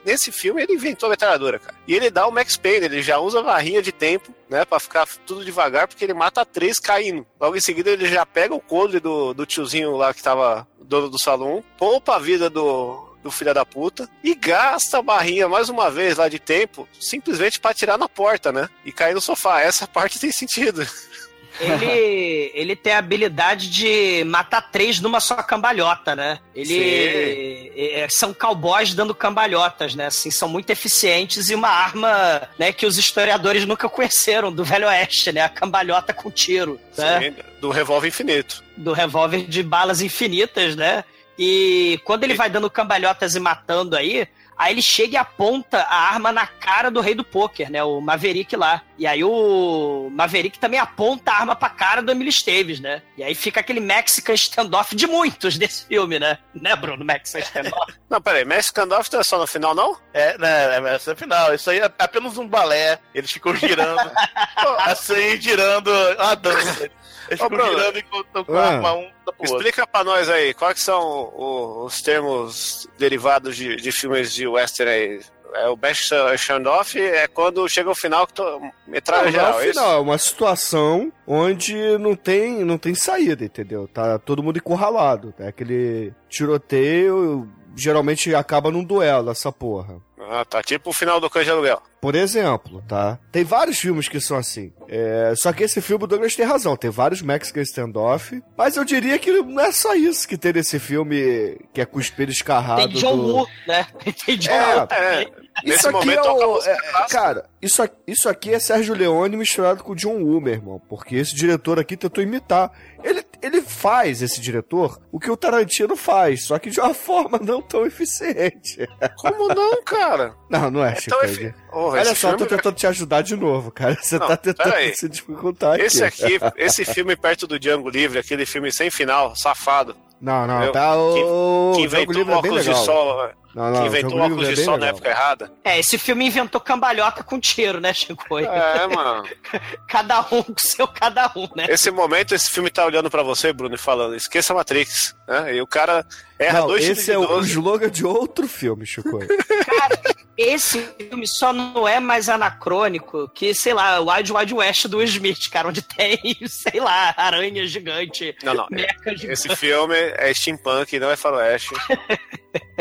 nesse filme ele inventou a metralhadora, cara. E ele dá o Max Payne, ele já usa a barrinha de tempo, né? Pra ficar tudo devagar, porque ele mata três caindo. Logo em seguida ele já pega o coldre do, do tiozinho lá que tava dono do salão, poupa a vida do, do filho da puta e gasta a barrinha mais uma vez lá de tempo simplesmente para tirar na porta, né? E cair no sofá. Essa parte tem sentido. Ele, [LAUGHS] ele tem a habilidade de matar três numa só cambalhota, né? Ele é, são cowboys dando cambalhotas, né? Assim, são muito eficientes e uma arma, né, que os historiadores nunca conheceram do Velho Oeste, né? A cambalhota com tiro, né? Sim, do revólver infinito. Do revólver de balas infinitas, né? E quando ele vai dando cambalhotas e matando aí, aí ele chega e aponta a arma na cara do rei do poker, né? O Maverick lá. E aí o Maverick também aponta a arma pra cara do Emily Esteves, né? E aí fica aquele Mexican standoff de muitos desse filme, né? Né, Bruno? Mexican standoff. [LAUGHS] Não, peraí, Mexican Off não é só no final, não? É, né, é é a final. Isso aí é apenas um balé. Eles ficam girando. [LAUGHS] assim, girando uma dança. Eles ficam Bruno. girando enquanto estão com Ah. a arma um outro. Explica pra nós aí, quais são o- os termos derivados de, de filmes de western aí? É o best standoff é quando chega o final que to... metralha Não, não é geral, o é isso? final, é uma situação onde não tem, não tem saída, entendeu? Tá todo mundo encurralado. É aquele tiroteio, geralmente acaba num duelo, essa porra. Ah, tá. Tipo o final do Cães de Aluguel. Por exemplo, tá? Tem vários filmes que são assim. É, só que esse filme, o Douglas tem razão. Tem vários Mexican standoff. Mas eu diria que não é só isso que tem nesse filme que é com o espelho escarrado. Tem John do... Woo, né? [LAUGHS] Tem John É, Woo. É, Isso nesse aqui momento é o, é, clássica. Cara, isso, a- isso aqui é Sérgio Leone misturado com John Woo, meu irmão. Porque esse diretor aqui tentou imitar. Ele, ele faz, esse diretor, o que o Tarantino faz, só que de uma [LAUGHS] forma não tão eficiente. Como não, cara? Não, não é, É Chico. efi- Porra, Olha só, eu tô filme- tentando te ajudar de novo, cara. Você Não, tá tentando se dificultar aqui. Esse aqui, esse filme perto do Django Livre, aquele filme sem final, safado. Não, não, Eu- tá o. que o Django inventou Livre é bem óculos de legal. sol. Não, não, inventou óculos é de bem sol na época errada. É, esse filme inventou cambalhota com tiro, né, Chico? É, mano. [LAUGHS] Cada um com seu cada um, né? Esse momento, esse filme tá olhando pra você, Bruno, e falando, esqueça a Matrix. Né? E o cara erra Não, dois esse é o, o 12. slogan de outro filme, Chico. [LAUGHS] Esse filme só não é mais anacrônico que, sei lá, o Wild Wild West do Will Smith, cara, onde tem, [LAUGHS] sei lá, aranha gigante, Não, não. meca gigante. Esse filme é steampunk, não é faroeste. [LAUGHS]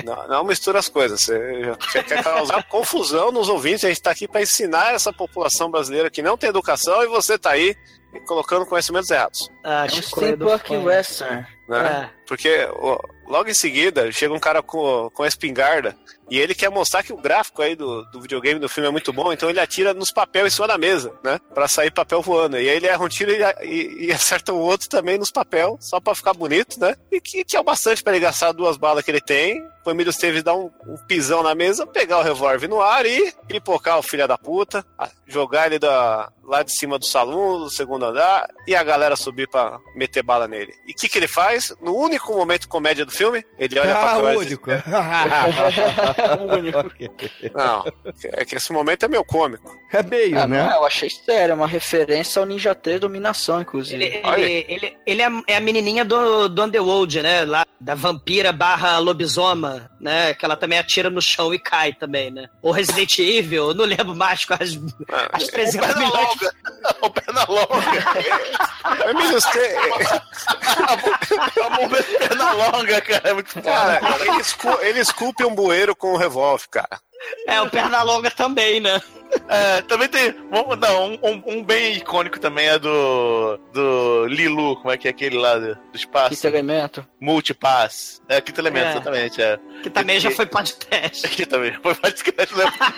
Não, não mistura as coisas. Você, você quer causar confusão nos ouvintes. A gente tá aqui pra ensinar essa população brasileira que não tem educação e você tá aí colocando conhecimentos errados. Ah, É um é steampunk western. Né? Porque ó, logo em seguida chega um cara com, com a espingarda e ele quer mostrar que o gráfico aí do, do videogame do filme é muito bom, então ele atira nos papéis em cima da mesa, né? Pra sair papel voando. E aí ele erra um tiro e, e- e [LAUGHS] acerta o outro também nos papel, só pra ficar bonito, né? E que, que é o bastante pra ele gastar duas balas que ele tem. O Emílio Esteves dar um, um pisão na mesa, pegar o revólver no ar e pipocar o filho da puta, jogar ele da, lá de cima do salão, do segundo andar, e a galera subir pra meter bala nele. E o que, que ele faz? No único momento comédia do filme, ele olha pra ah, e- único. [LAUGHS] [LAUGHS] [LAUGHS] Não, é que esse momento é meio cômico. É meio, Ah, né? não, eu achei sério, é uma referência ao Ninja 3 Dominação, inclusive. Ele, ele, ele, ele é, é a menininha do, do Underworld, né? Lá, da vampira barra lobisoma, né? Que ela também atira no chão e cai também, né? Ou Resident Evil, eu não lembro mais com as, as 300 Perna milhões. longa. O perna longa. O Emílio Esteves, A mão perna longa, cara. É muito foda. cara, ele, escu- ele esculpe um bueiro com um revólver, cara. É, o Pernalonga também, né? É, também tem. Vamos, não, um, um- um bem icônico também é do. Do Lilu, como é que é aquele lá do, do espaço? Quinto elemento. Multipass. É, quinto elemento, É. exatamente. É. Que também [LAUGHS] já foi podcast. Aqui também. Foi que né?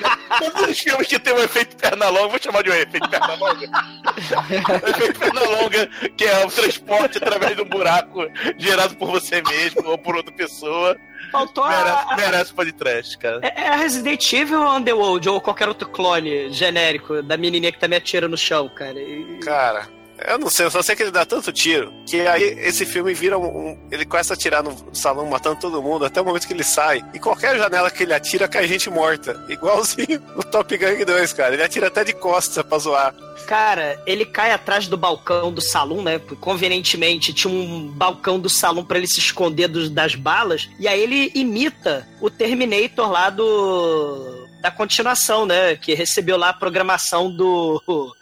[LAUGHS] Todos os filmes que tem um efeito perna longa, vou chamar de um efeito perna longa. [LAUGHS] Efeito perna longa, que é o transporte através de um buraco gerado por você mesmo ou por outra pessoa. Faltou a, Merece, merece pra de trash, cara. É é a Resident Evil ou Underworld ou qualquer outro clone genérico da menininha que também atira no chão, cara. E- Cara, eu não sei, eu só sei que ele dá tanto tiro que aí esse filme vira um. um- ele começa a atirar no salão, matando todo mundo, até o momento que ele sai. E qualquer janela que ele atira, cai gente morta. Igualzinho [LAUGHS] no Top Gun 2, cara. Ele atira até de costas pra zoar. Cara, ele cai atrás do balcão do salão, né? Convenientemente tinha um balcão do salão pra ele se esconder dos- das balas. E aí ele imita o Terminator lá do. Da continuação, né? Que recebeu lá a programação do.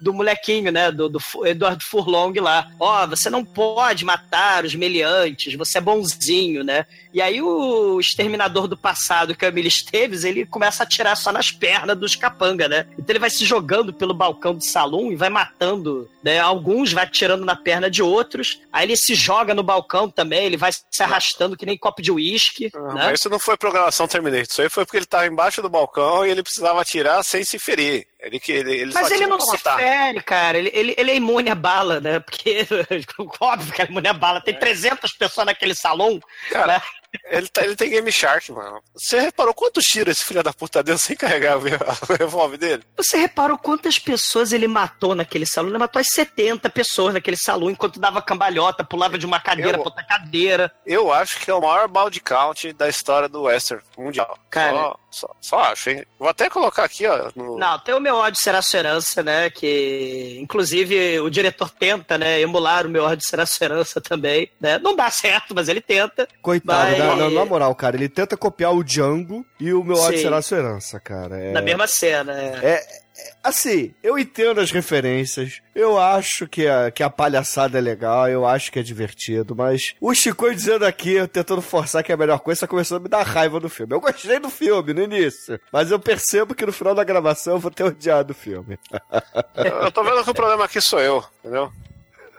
Do molequinho, né? Do, do Eduardo Furlong lá. Ó, você não pode matar os meliantes, você é bonzinho, né? E aí o exterminador do passado, que é o Emílio Esteves, ele começa a atirar só nas pernas dos capanga, né? Então ele vai se jogando pelo balcão do salão e vai matando, né? Alguns vai atirando na perna de outros. Aí ele se joga no balcão também, ele vai se arrastando que nem copo de uísque, né? Mas isso não foi programação Terminator. Isso aí foi porque ele tava embaixo do balcão e ele precisava atirar sem se ferir. Ele, ele, ele Mas ele não se matar. fere, cara. Ele, ele, ele é imune à bala, né? Porque, [LAUGHS] óbvio que é imune à bala. Tem 300 pessoas naquele salão. Cara, né? Ele, tá, ele tem Game Shark, mano. Você reparou quantos tiros esse filho da puta deu sem carregar o [LAUGHS] o revólver dele? Você reparou quantas pessoas ele matou naquele salão? Ele matou as 70 pessoas naquele salão enquanto dava cambalhota, pulava de uma cadeira Eu- pra outra cadeira. Eu acho que é o maior balde count da história do Western mundial. Cara- Só, só, só acho, hein? Vou até colocar aqui, ó. No... Não, tem o meu ódio será sua herança, né? Que inclusive o diretor tenta, né, emular o meu ódio será sua herança também, né? Não dá certo, mas ele tenta. Coitado, Mas- na, na- na moral, cara, ele tenta copiar o Django e o meu ódio Sim. será sua herança, cara. É... Na mesma cena, é. É, é- assim, eu entendo as referências, eu acho que a, que a palhaçada é legal, eu acho que é divertido, mas o Chico dizendo aqui, tentando forçar que é a melhor coisa, tá começando a me dar raiva do filme. Eu gostei do filme no início, mas eu percebo que no final da gravação eu vou ter odiado o filme. Eu eu tô vendo que o problema aqui sou eu, entendeu?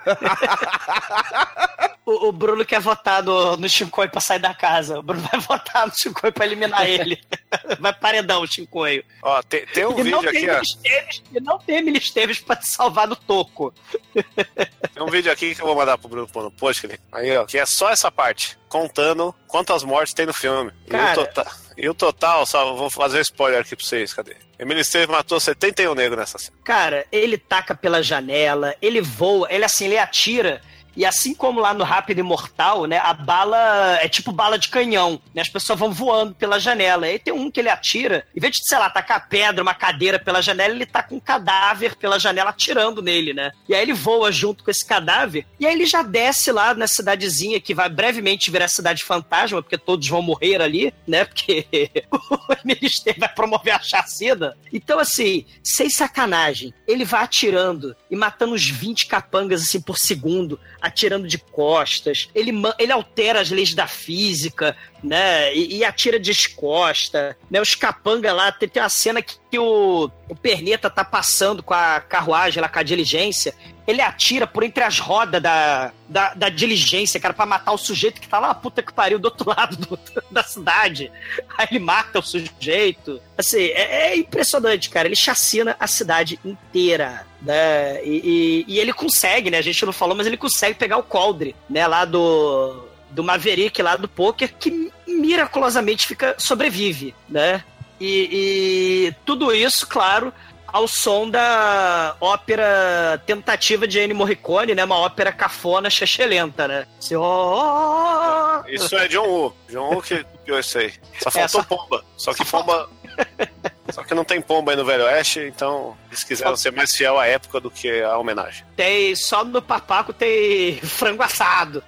[LAUGHS] O, o Bruno quer votar no, no Shinkoi pra sair da casa. O Bruno vai [LAUGHS] votar no Shinkoi pra eliminar ele. [LAUGHS] vai paredão o Shinkoi. Ó, tem, tem um e vídeo aqui, ó. Emily Esteves, e não tem Emily Esteves pra te salvar do toco. Tem um vídeo aqui que eu vou mandar pro Bruno pôr no post, aí, ó, que é só essa parte, contando quantas mortes tem no filme. Cara. o total, e o total, só vou fazer um spoiler aqui pra vocês, cadê? Emily Esteves matou 71 negros nessa cena. Cara, ele taca pela janela, ele voa, ele assim, ele atira. E assim como lá no Rápido e Mortal, né, a bala é tipo bala de canhão, né, as pessoas vão voando pela janela. Aí tem um que ele atira, em vez de, sei lá, tacar pedra, uma cadeira pela janela, ele taca um cadáver pela janela atirando nele, né. E aí ele voa junto com esse cadáver, e aí ele já desce lá na cidadezinha, que vai brevemente virar cidade fantasma, porque todos vão morrer ali, né, [LAUGHS] porque [LAUGHS] o Ministério vai promover a chacina. Então, assim, sem sacanagem, ele vai atirando e matando uns 20 capangas, assim, por segundo, atirando de costas. Ele, ele altera as leis da física, né? E, e atira descosta, né? Os capanga lá, tem, tem uma cena que, que o, o Perneta tá passando com a carruagem lá, com a diligência. Ele atira por entre as rodas da, da, da diligência, cara, pra matar o sujeito que tá lá, puta que pariu, do outro lado do- [LAUGHS] da cidade. Aí ele mata o sujeito. Assim, é, é impressionante, cara. Ele chacina a cidade inteira, né? E, e- e ele consegue, né? A gente não falou, mas ele consegue pegar o coldre, né? Lá do, do Maverick, lá do poker, que miraculosamente fica, sobrevive, né? E, e tudo isso, claro, ao som da ópera tentativa de Ennio Morricone, né? Uma ópera cafona, chechelenta, né? Assim, ó. Isso é John Woo. John Woo que [LAUGHS] copiou isso aí. Só É, faltou só- pomba. Só que pomba. [LAUGHS] Só que não tem pomba aí no Velho Oeste, então eles quiseram ser mais fiel à época do que à homenagem. Tem só no papaco tem frango assado.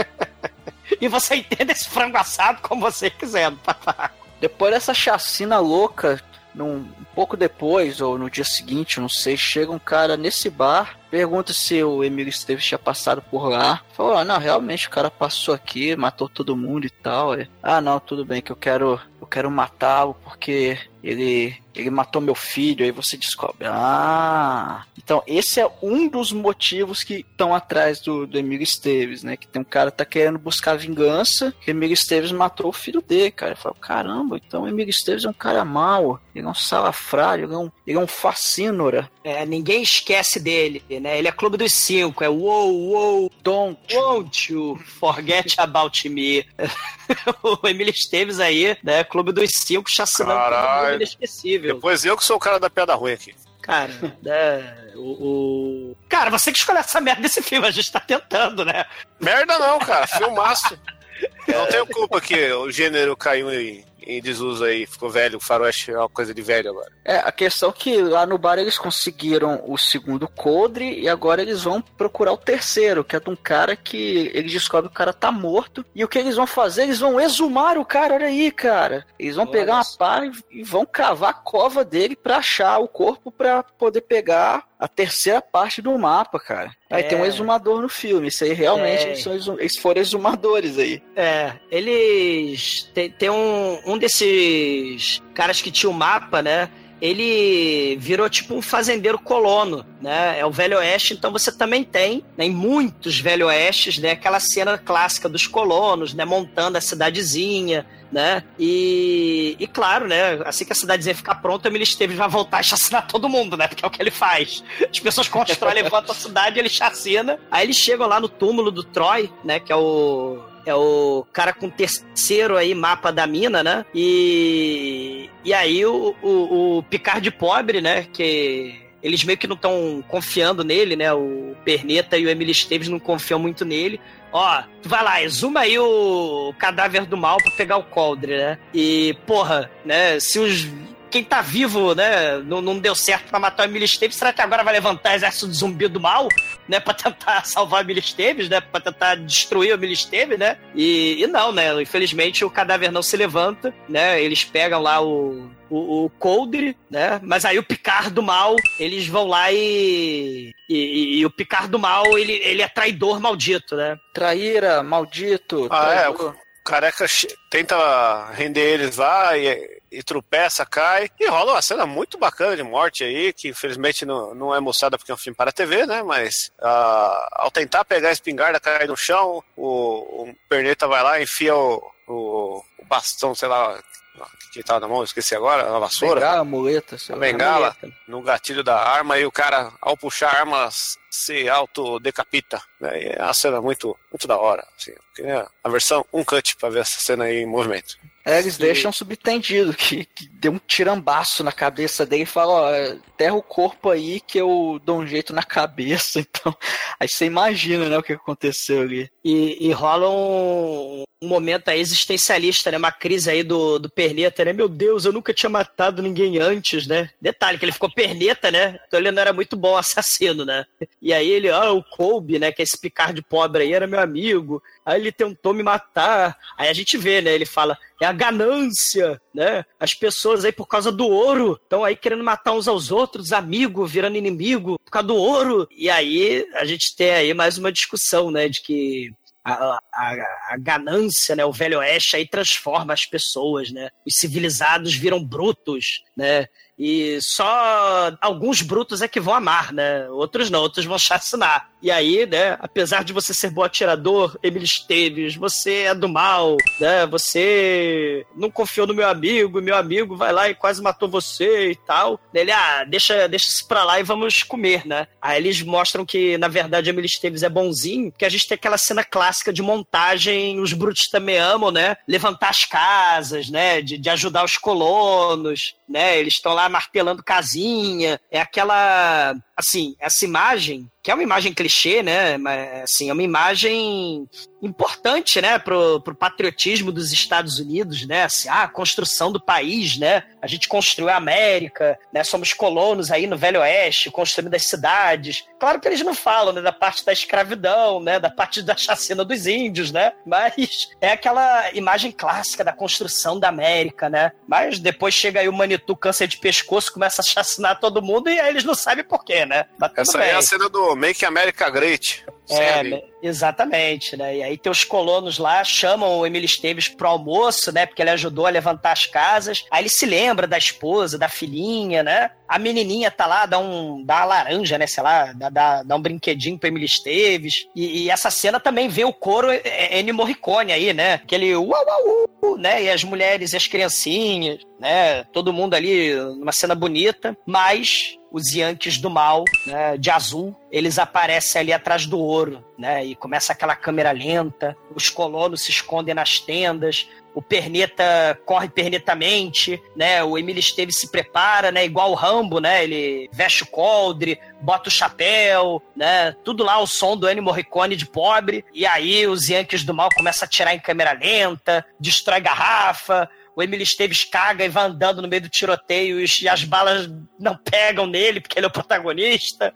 [LAUGHS] e você entende esse frango assado como você quiser no papaco. Depois dessa chacina louca, num, um pouco depois, ou no dia seguinte, não sei, chega um cara nesse bar, pergunta se o Emílio Esteves tinha passado por lá. Falou, ah, não, realmente o cara passou aqui, matou todo mundo e tal. É, ah, não, tudo bem, que eu quero, eu quero matá-lo porque ele, ele matou meu filho. Aí você descobre, ah, então esse é um dos motivos que estão atrás do, do Emílio Esteves, né? Que tem um cara que tá querendo buscar vingança, que Emílio Esteves matou o filho dele, cara. Eu falo, caramba, então o Emílio Esteves é um cara mau, ele é um salafrário, ele é um, ele é um facínora. É, ninguém esquece dele, né? Ele é clube dos cinco, é wow, wow, don't, won't you forget about me. [LAUGHS] o Emílio Esteves aí, né? Clube dos cinco, chacinando todo mundo inesquecível. Depois eu que sou o cara da piada ruim aqui. Cara, né, o, o- Cara, você que escolheu essa merda desse filme, a gente tá tentando, né? Merda não, cara. Filmaço. Não tenho culpa que o gênero caiu em, em desuso aí. Ficou velho. O faroeste é uma coisa de velho agora. É, a questão é que lá no bar eles conseguiram o segundo coldre e agora eles vão procurar o terceiro, que é de um cara que eles descobrem que o cara tá morto. E o que eles vão fazer? Eles vão exumar o cara, olha aí, cara. Eles vão Olha pegar uma pá e- e vão cavar a cova dele pra achar o corpo pra poder pegar a terceira parte do mapa, cara. Aí É. tem um exumador no filme. Isso aí realmente É. eles, exum- eles foram exumadores aí. É, eles. Tem, tem um, um desses caras que tinha o mapa, né? Ele virou tipo um fazendeiro colono, né? É o Velho Oeste, então você também tem, né, em muitos Velho Oestes, né? Aquela cena clássica dos colonos, né? Montando a cidadezinha, né? E, e claro, né? Assim que a cidadezinha ficar pronta, o Emílio vai voltar e chacinar todo mundo, né? Porque é o que ele faz. As pessoas constroem, levantam a cidade, ele chacina. Aí eles chegam lá no túmulo do Troy, né? Que é o. É o cara com terceiro aí mapa da mina, né? E. E aí o, o, o Picard pobre, né? Que eles meio que não estão confiando nele, né? O Perneta e o Emily Esteves não confiam muito nele. Ó, tu vai lá, exuma aí o cadáver do mal pra pegar o coldre, né? E, porra, né? Se os. Quem tá vivo, né? Não, não deu certo pra matar o Emily Esteves, será que agora vai levantar o exército de zumbi do mal, né? Pra tentar [LAUGHS] salvar o Emily Esteves, né? Pra tentar destruir o Emily Esteves, né? E, e não, né? Infelizmente o cadáver não se levanta, né? Eles pegam lá o, o, o Coldre, né? Mas aí o Picard do mal, eles vão lá e. E, e o Picard do mal, ele, ele é traidor maldito, né? Traíra, maldito. Ah, é. traidor. O careca tenta render eles lá e, e tropeça, cai. E rola uma cena muito bacana de morte aí, que infelizmente não, não é mostrada porque é um filme para a TV, né? Mas ah, ao tentar pegar a espingarda, cai no chão, o, o Perneta vai lá, enfia o, o, o bastão, sei lá, que tava na mão, esqueci agora, a vassoura. Bengala, muleta, A bengala no gatilho da arma e o cara, ao puxar a arma, se autodecapita. Né? E é uma cena muito, muito da hora. Assim. Eu queria a versão um cut pra ver essa cena aí em movimento. É, eles deixam subentendido que, que deu um tirambaço na cabeça dele e fala, ó, terra o corpo aí que eu dou um jeito na cabeça, [LAUGHS] então. Aí você imagina, né, o que aconteceu ali. E, e rola um, um momento aí existencialista, né? Uma crise aí do, do Perneta, né? Meu Deus, eu nunca tinha matado ninguém antes, né? Detalhe, que ele ficou Perneta, né? Então ele não era muito bom [LAUGHS] assassino, né? E aí ele, ah, o Colby, né? Que é esse Picard pobre aí, era meu amigo. Aí ele tentou me matar. Aí a gente vê, né? Ele fala, é a ganância, né? As pessoas aí por causa do ouro estão aí querendo matar uns aos outros, amigo virando inimigo por causa do ouro. E aí a gente tem aí mais uma discussão, né? De que a, a, a ganância, né? O velho oeste aí transforma as pessoas, né? Os civilizados viram brutos, né? E só alguns brutos é que vão amar, né? Outros não, outros vão chacinar. E aí, né, apesar de você ser bom atirador, Emily Esteves, você é do mal, né? Você não confiou no meu amigo, meu amigo vai lá e quase matou você e tal. Ele, ah, deixa, deixa isso pra lá e vamos comer, né? Aí eles mostram que, na verdade, Emily Esteves é bonzinho, porque a gente tem aquela cena clássica de montagem, os brutos também amam, né? Levantar as casas, né? De, de ajudar os colonos, né? Eles estão lá martelando casinha. É aquela. Assim, essa imagem, que é uma imagem clichê, né? Mas, assim, é uma imagem importante, né, pro, pro patriotismo dos Estados Unidos, né? Assim, ah, a construção do país, né? A gente construiu a América, né? Somos colonos aí no Velho Oeste, construindo as cidades. Claro que eles não falam, né, da parte da escravidão, né, da parte da chacina dos índios, né? Mas é aquela imagem clássica da construção da América, né? Mas depois chega aí o Manitou, câncer de pescoço, começa a chacinar todo mundo e aí eles não sabem por quê, né? Mas tudo Essa aí é a cena do Make America Great. É, Sério. né? exatamente, né? E aí tem os colonos lá, chamam o Emílio Esteves pro almoço, né? Porque ele ajudou a levantar as casas. Aí ele se lembra da esposa, da filhinha, né? A menininha tá lá, dá um dá uma laranja, né? Sei lá, dá, dá, dá um brinquedinho pro Emílio Esteves. E, e essa cena também vê o coro é, é, Ennio Morricone aí, né? Aquele uau, uau, uau, né? E as mulheres e as criancinhas, né? Todo mundo ali numa cena bonita, mas os Yankees do mal, né, de azul, eles aparecem ali atrás do ouro, né? E começa aquela câmera lenta, os colonos se escondem nas tendas, o Perneta corre pernetamente, né? O Emílio Esteves se prepara, né? Igual o Rambo, né? Ele veste o coldre, bota o chapéu, né? Tudo lá o som do Ennio Morricone de pobre. E aí os Yankees do mal começam a atirar em câmera lenta, destrói garrafa, o Emílio Esteves caga e vai andando no meio do tiroteio e as balas não pegam nele porque ele é o protagonista.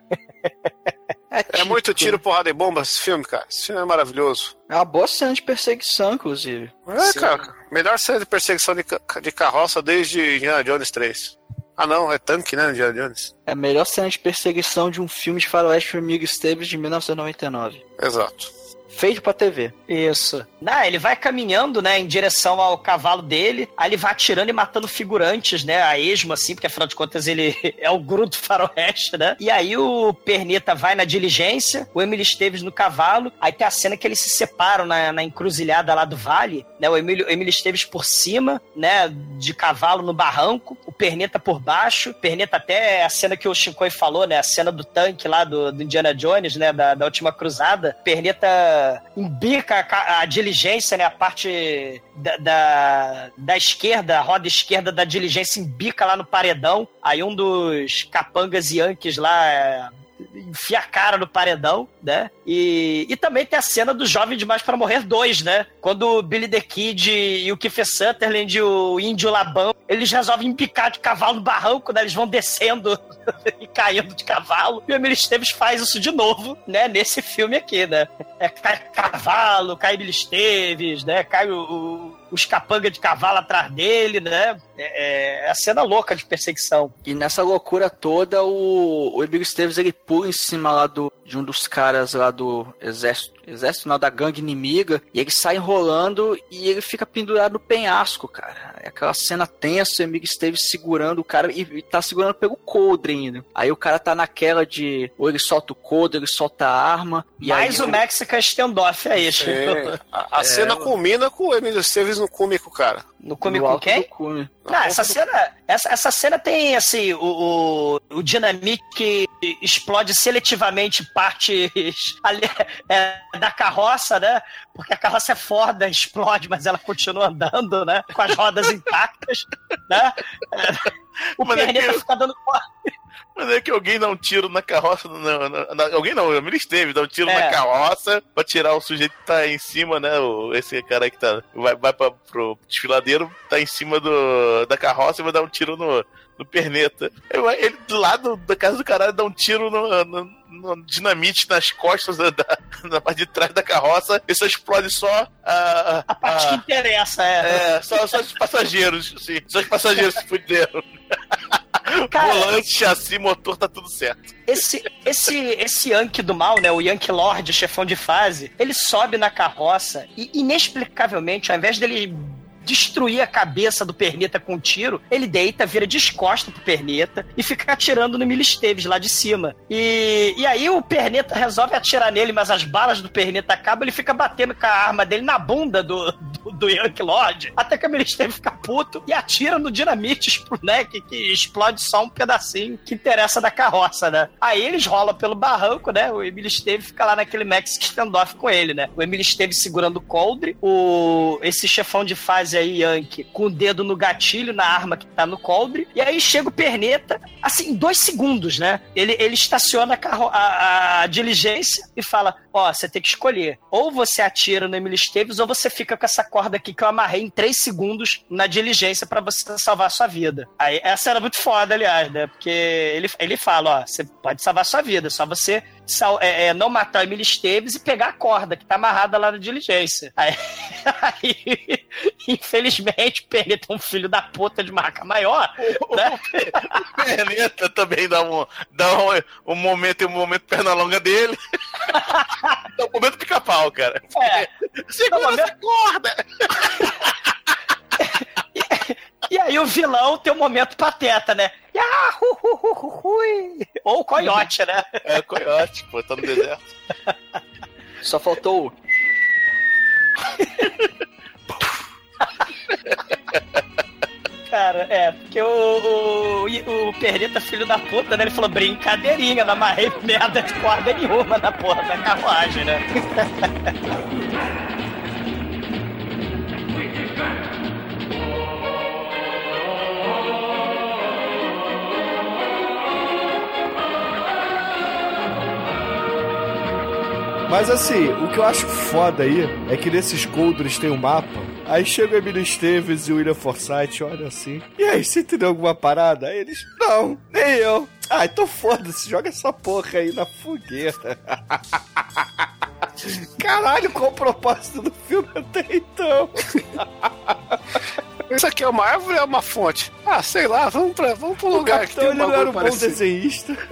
É muito tiro, porrada e bomba esse filme, cara. Esse filme é maravilhoso. É uma boa cena de perseguição, inclusive. É, cara. Melhor cena de perseguição de, de carroça desde Indiana Jones 3. Ah, não, é tanque, né, Indiana Jones? É a melhor cena de perseguição de um filme de faroeste com Amigo Esteves de 1999. Exato. Feito pra TV. Isso. Não, ele vai caminhando, né, em direção ao cavalo dele, aí ele vai atirando e matando figurantes, né, a esmo, assim, porque afinal de contas ele [LAUGHS] é o guru do faroeste, né? E aí o Perneta vai na diligência, o Emílio Esteves no cavalo, aí tem a cena que eles se separam na, na encruzilhada lá do vale, né, o Emílio, Emílio Esteves por cima, né, de cavalo no barranco, o Perneta por baixo, Perneta até a cena que o Shinkoi falou, né, a cena do tanque lá do, do Indiana Jones, né, da, da última cruzada, Perneta roda, embica a, a diligência, né? A parte da, da, da esquerda, a roda esquerda da diligência embica lá no paredão. Aí um dos capangas yankees lá enfia a cara no paredão, né? E, e também tem a cena do Jovem Demais para Morrer 2, né? Quando o Billy the Kid e o Kiefer Sutherland e o Índio Labão, eles resolvem empicar de cavalo no barranco, né? Eles vão descendo [LAUGHS] e caindo de cavalo. E o Emílio Esteves faz isso de novo, né? Nesse filme aqui, né? É, cai cavalo, cai Emílio Esteves, né? Cai o, o, os capanga de cavalo atrás dele, né? É, é a cena louca de perseguição. E nessa loucura toda, o, o Emílio Esteves ele pula em cima lá do, de um dos caras lá do exército, exército não, da gangue inimiga, e ele sai enrolando e ele fica pendurado no penhasco, cara. É aquela cena tensa, o Emílio Esteves segurando o cara e, e tá segurando pelo coldre ainda. Aí o cara tá naquela de ou ele solta o coldre, ele solta a arma. E Mais aí, o Mexican standoff aí, Chico. É. A, a É, cena culmina com o Emílio Esteves no cume com o cara. No come no com quem? do cume. Não, essa cena, essa, essa cena tem assim, o, o, o dinamite que explode seletivamente partes [LAUGHS] ali, é, da carroça, né? Porque a carroça é foda, [LAUGHS] explode, mas ela continua andando, né? Com as rodas intactas, né? É, o Mas é perneta que- fica dando Mas é que alguém dá um tiro na carroça. na- na- na- alguém não, o Emílio Esteves dá um tiro É. na carroça pra tirar o sujeito que tá em cima, né? O, esse cara que tá. Vai, vai pra, pro desfiladeiro, tá em cima do, da carroça e vai dar um tiro no, no perneta. Ele, do lado da casa do caralho dá um tiro no, no- no dinamite nas costas da, da- na parte de trás da carroça e só explode só a. a parte que interessa, é. É, só, só os passageiros, sim. Só os passageiros se fuderam. [LAUGHS] Cara- Volante, chassi, motor, tá tudo certo. Esse, esse, esse Yankee do mal, né? O Yankee Lord, chefão de fase, ele sobe na carroça e, inexplicavelmente, ao invés dele destruir a cabeça do Perneta com um tiro, ele deita, vira descosta pro Perneta e fica atirando no Emílio Esteves lá de cima. E, e aí o Perneta resolve atirar nele, mas as balas do Perneta acabam, ele fica batendo com a arma dele na bunda do, do, do Yankee Lord, até que o Emílio Esteves fica puto e atira no dinamite, né? Que, que explode só um pedacinho que interessa da carroça, né? Aí eles rolam pelo barranco, né? O Emílio Esteves fica lá naquele Max standoff com ele, né? O Emílio Esteves segurando o coldre, o esse chefão de fase aí, Yankee, com o dedo no gatilho na arma que tá no coldre, e aí chega o Perneta, assim, em dois segundos, né? Ele, ele estaciona a, carro- a- a diligência e fala: Ó, você tem que escolher. Ou você atira no Emílio Esteves, ou você fica com essa corda aqui que eu amarrei em três segundos na diligência pra você salvar a sua vida. Aí, essa era muito foda, aliás, né? Porque ele, ele fala: Ó, você pode salvar a sua vida, só você é, é, não matar o Emílio Esteves e pegar a corda que tá amarrada lá na diligência. Aí, [LAUGHS] aí, infelizmente, o Perneta é um filho da puta de marca maior, né? Perneta também dá um, dá um, um momento, um momento perna longa dele. [LAUGHS] é um momento pica-pau, cara. É. Segura essa corda! [LAUGHS] E aí o vilão tem um momento pateta, né? Yahu, hu, hu, hu, hui. Ou o coiote, né? [LAUGHS] É, coiote, pô, tá no deserto. Só faltou o. Cara, é, porque o, o, o Perneta, filho da puta, né? Ele falou brincadeirinha, não amarrei merda de corda nenhuma na porra da carruagem, né? [LAUGHS] Mas assim, o que eu acho foda aí é que nesses coldres tem um mapa. Aí chega o Emílio Esteves e o William Forsythe, olha assim. E aí, você entendeu alguma parada? Aí eles, não, nem eu. Ah, então foda-se, joga essa porra aí na fogueira. [LAUGHS] Caralho, qual o propósito do filme até então? [LAUGHS] Isso aqui é uma árvore ou é uma fonte? Ah, sei lá, vamos, pra, vamos pro lugar que Capitão, tem um ele não era um bom parecido. desenhista. [LAUGHS]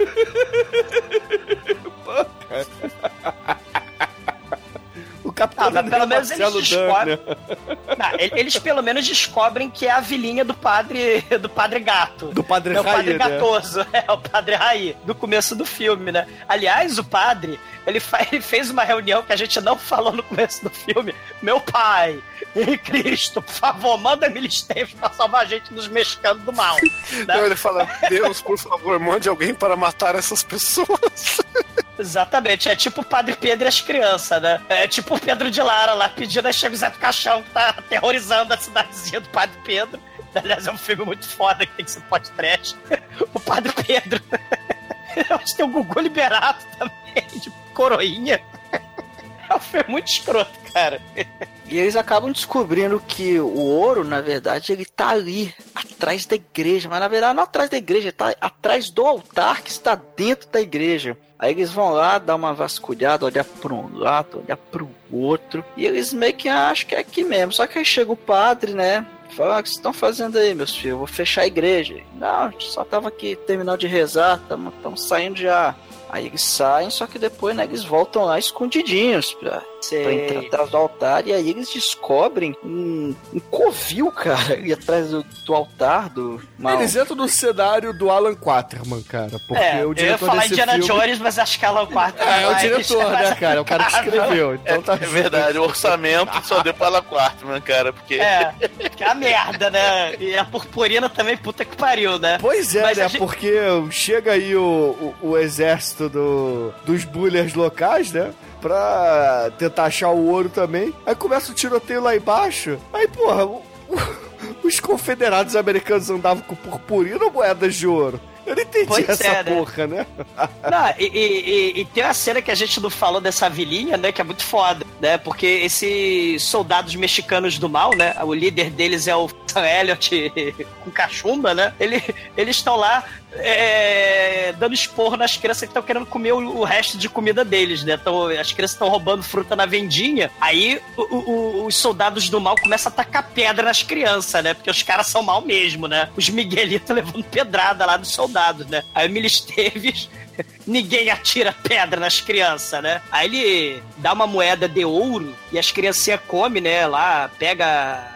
Capitão Ah, mas não pelo é menos eles Marcelo descobrem. Dunn, né? Não, ele- eles pelo menos descobrem que é a vilinha do padre do padre gato. Do padre Não, o padre Raí, né? gatoso, [LAUGHS] é o padre Raí, do começo do filme, né? Aliás, o padre, ele, fa- ele fez uma reunião que a gente não falou no começo do filme. Meu pai, em Cristo, por favor, manda Esteves pra salvar a gente dos mexicanos do mal. né? Então ele fala, Deus, por favor, mande alguém para matar essas pessoas. [LAUGHS] Exatamente, é tipo o Padre Pedro e as crianças, né? É tipo o Pedro de Lara lá pedindo, aí chega o Zé do Caixão que tá aterrorizando a cidadezinha do Padre Pedro. Aliás, é um filme muito foda que tem que ser pós-trash. O Padre Pedro. [LAUGHS] Eu acho que tem o Gugu liberado também, de coroinha. [LAUGHS] É filme muito escroto, cara. E eles acabam descobrindo que o ouro, na verdade, ele tá ali, atrás da igreja. Mas na verdade não atrás da igreja, tá atrás do altar que está dentro da igreja. Aí eles vão lá, dar uma vasculhada, olhar para um lado, olhar para o outro. E eles meio que acham que é aqui mesmo. Só que aí chega o padre, né? Fala, "Ah, o que vocês estão fazendo aí, meus filhos? Eu vou fechar a igreja. Não, a gente só tava aqui terminando de rezar, estamos saindo já. Aí eles saem, só que depois né, eles voltam lá escondidinhos pra, pra entrar atrás do altar. E aí eles descobrem um, um covil, cara, ali atrás do, do altar do mal. Eles entram no cenário do Alan Quaterman, cara. Porque é, o eu ia diretor falar desse Indiana filme... Jones, mas acho que ela quarta. É, é o diretor, né, cara? É o cara que escreveu. Então tá [LAUGHS] É verdade, o orçamento só deu pra quarto, né, cara? Porque. É, que é a merda, né? E a purpurina também, puta que pariu, né? Pois é, Mas né? gente- Porque chega aí o, o, o exército do, dos bullers locais, né? Pra tentar achar o ouro também. Aí começa o tiroteio lá embaixo. Aí, porra, o- o- os confederados americanos andavam com purpurina ou moedas de ouro? Eu não entendi Pois essa é, né? porra, né? Não, e, e- e- tem uma cena que a gente não falou dessa vilinha, né? Que é muito foda, né? Porque esses soldados mexicanos do mal, né? O líder deles é o Sam Elliott [LAUGHS] com cachumba, né? Ele, eles estão lá é, dando esporro nas crianças que estão querendo comer o, o resto de comida deles, né? Então, as crianças estão roubando fruta na vendinha. Aí o- o- os soldados do mal começam a tacar pedra nas crianças, né? Porque os caras são mal mesmo, né? Os Miguelitos [LAUGHS] levando pedrada lá dos soldados, né? Aí o Milisteves [LAUGHS] ninguém atira pedra nas crianças, né? Aí ele dá uma moeda de ouro e as criancinhas comem, né? Lá, pega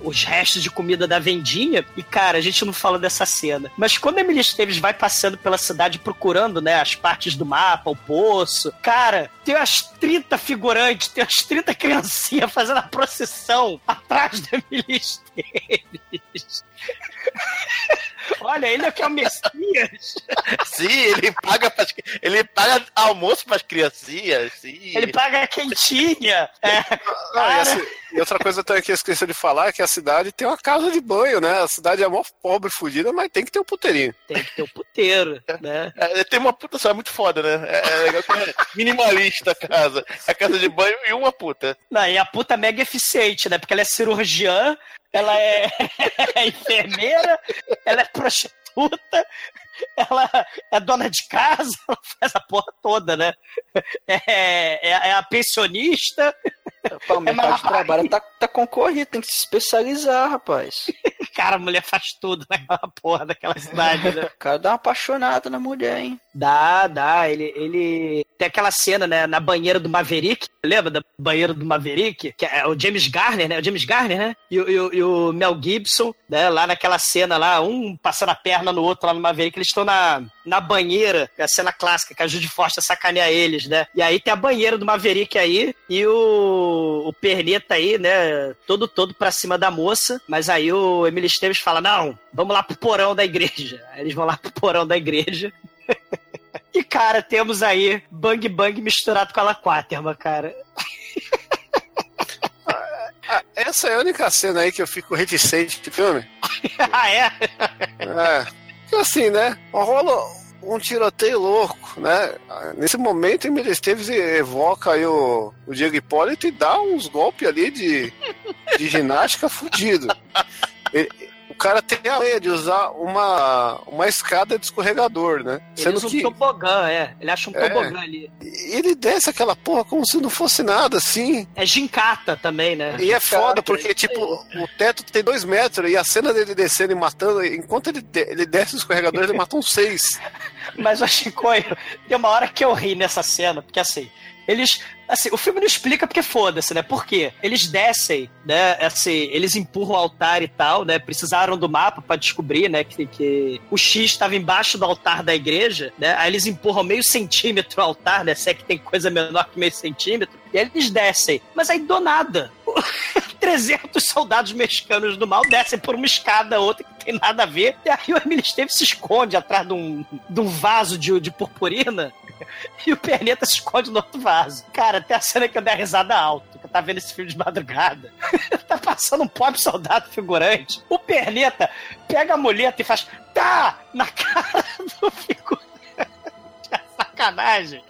os restos de comida da vendinha. E, cara, a gente não fala dessa cena. Mas quando a Emily Esteves vai passando pela cidade procurando, né, as partes do mapa, o poço, cara, tem umas 30 figurantes, tem umas 30 criancinhas fazendo a procissão atrás da Emily Esteves. [LAUGHS] Olha, ele é que é o Messias. [LAUGHS] Sim, ele paga pras, ele paga almoço pras criancinhas, sim. Ele paga quentinha. [LAUGHS] É, e, assim, e outra coisa também que eu esqueci de falar é que a cidade tem uma casa de banho, né? A cidade é mó pobre, fodida, mas tem que ter um puteirinho. tem que ter o puteiro, né? É, tem uma puta só, é muito foda, né? É, é legal que é minimalista a casa. A casa de banho e uma puta. Não, e a puta é mega eficiente, né? Porque ela é cirurgiã, ela é, [LAUGHS] é enfermeira, ela é prostituta, ela é dona de casa, [LAUGHS] ela faz a porra toda, né? É, é, é a pensionista. Pô, o mercado de mais- trabalho tá, tá concorrido, tem que se especializar, rapaz. Cara, a mulher faz tudo naquela porra daquela cidade, né? O [LAUGHS] cara dá uma apaixonada na mulher, hein? Dá, dá. Ele, ele. Tem aquela cena, né? Na banheira do Maverick. Lembra da banheira do Maverick? Que é o James Garner, né? O James Garner, né? E, o- e e o Mel Gibson, né? Lá naquela cena lá, um passando a perna no outro lá no Maverick. Eles estão na, na banheira, é a cena clássica, que a Judy Foster sacaneia eles, né? E aí tem a banheira do Maverick aí e o, o Perneta aí, né? Todo, todo pra cima da moça. Mas aí o Emily Esteves fala: não, vamos lá pro porão da igreja. Aí eles vão lá pro porão da igreja. [LAUGHS] E, cara, temos aí Bang Bang misturado com a Quaterma, cara. Ah, essa é a única cena aí que eu fico reticente de filme. [LAUGHS] ah, é? É. Porque assim, né? Rola um tiroteio louco, né? Nesse momento, Emília Esteves evoca aí o, o Diego Hipólito e dá uns golpes ali de, de ginástica fudido. Ele- o cara tem a ideia de usar uma, uma escada de escorregador, né? Ele Sendo usa um que tobogã, é. Ele acha um É. tobogã ali. ele desce aquela porra como se não fosse nada, assim. É gincata também, né? E é Gincata, foda, porque, tipo, o teto tem dois metros e a cena dele descendo e matando, enquanto ele, de- ele desce o escorregador, ele mata uns seis. [LAUGHS] Mas, o Chicoio, tem uma hora que eu ri nessa cena, porque assim, eles. Assim, o filme não explica porque foda-se, né? Por quê? Eles descem, né? Assim, eles empurram o altar e tal, né? Precisaram do mapa pra descobrir, né? Que, que o X estava embaixo do altar da igreja, né? Aí eles empurram meio centímetro o altar, né? Se é que tem coisa menor que meio centímetro. E aí eles descem. Mas aí, do nada, [LAUGHS] 300 soldados mexicanos do mal descem por uma escada, outra que tem nada a ver. E aí o Emily Esteves se esconde atrás de um, de um vaso de, de purpurina. [LAUGHS] e o perneta se esconde no outro vaso. Cara, até a cena que eu dei a risada alto, que eu tava vendo esse filme de madrugada. [LAUGHS] tá passando um pobre soldado figurante. O perneta pega a muleta e faz tá na cara do figurante. [LAUGHS] É sacanagem.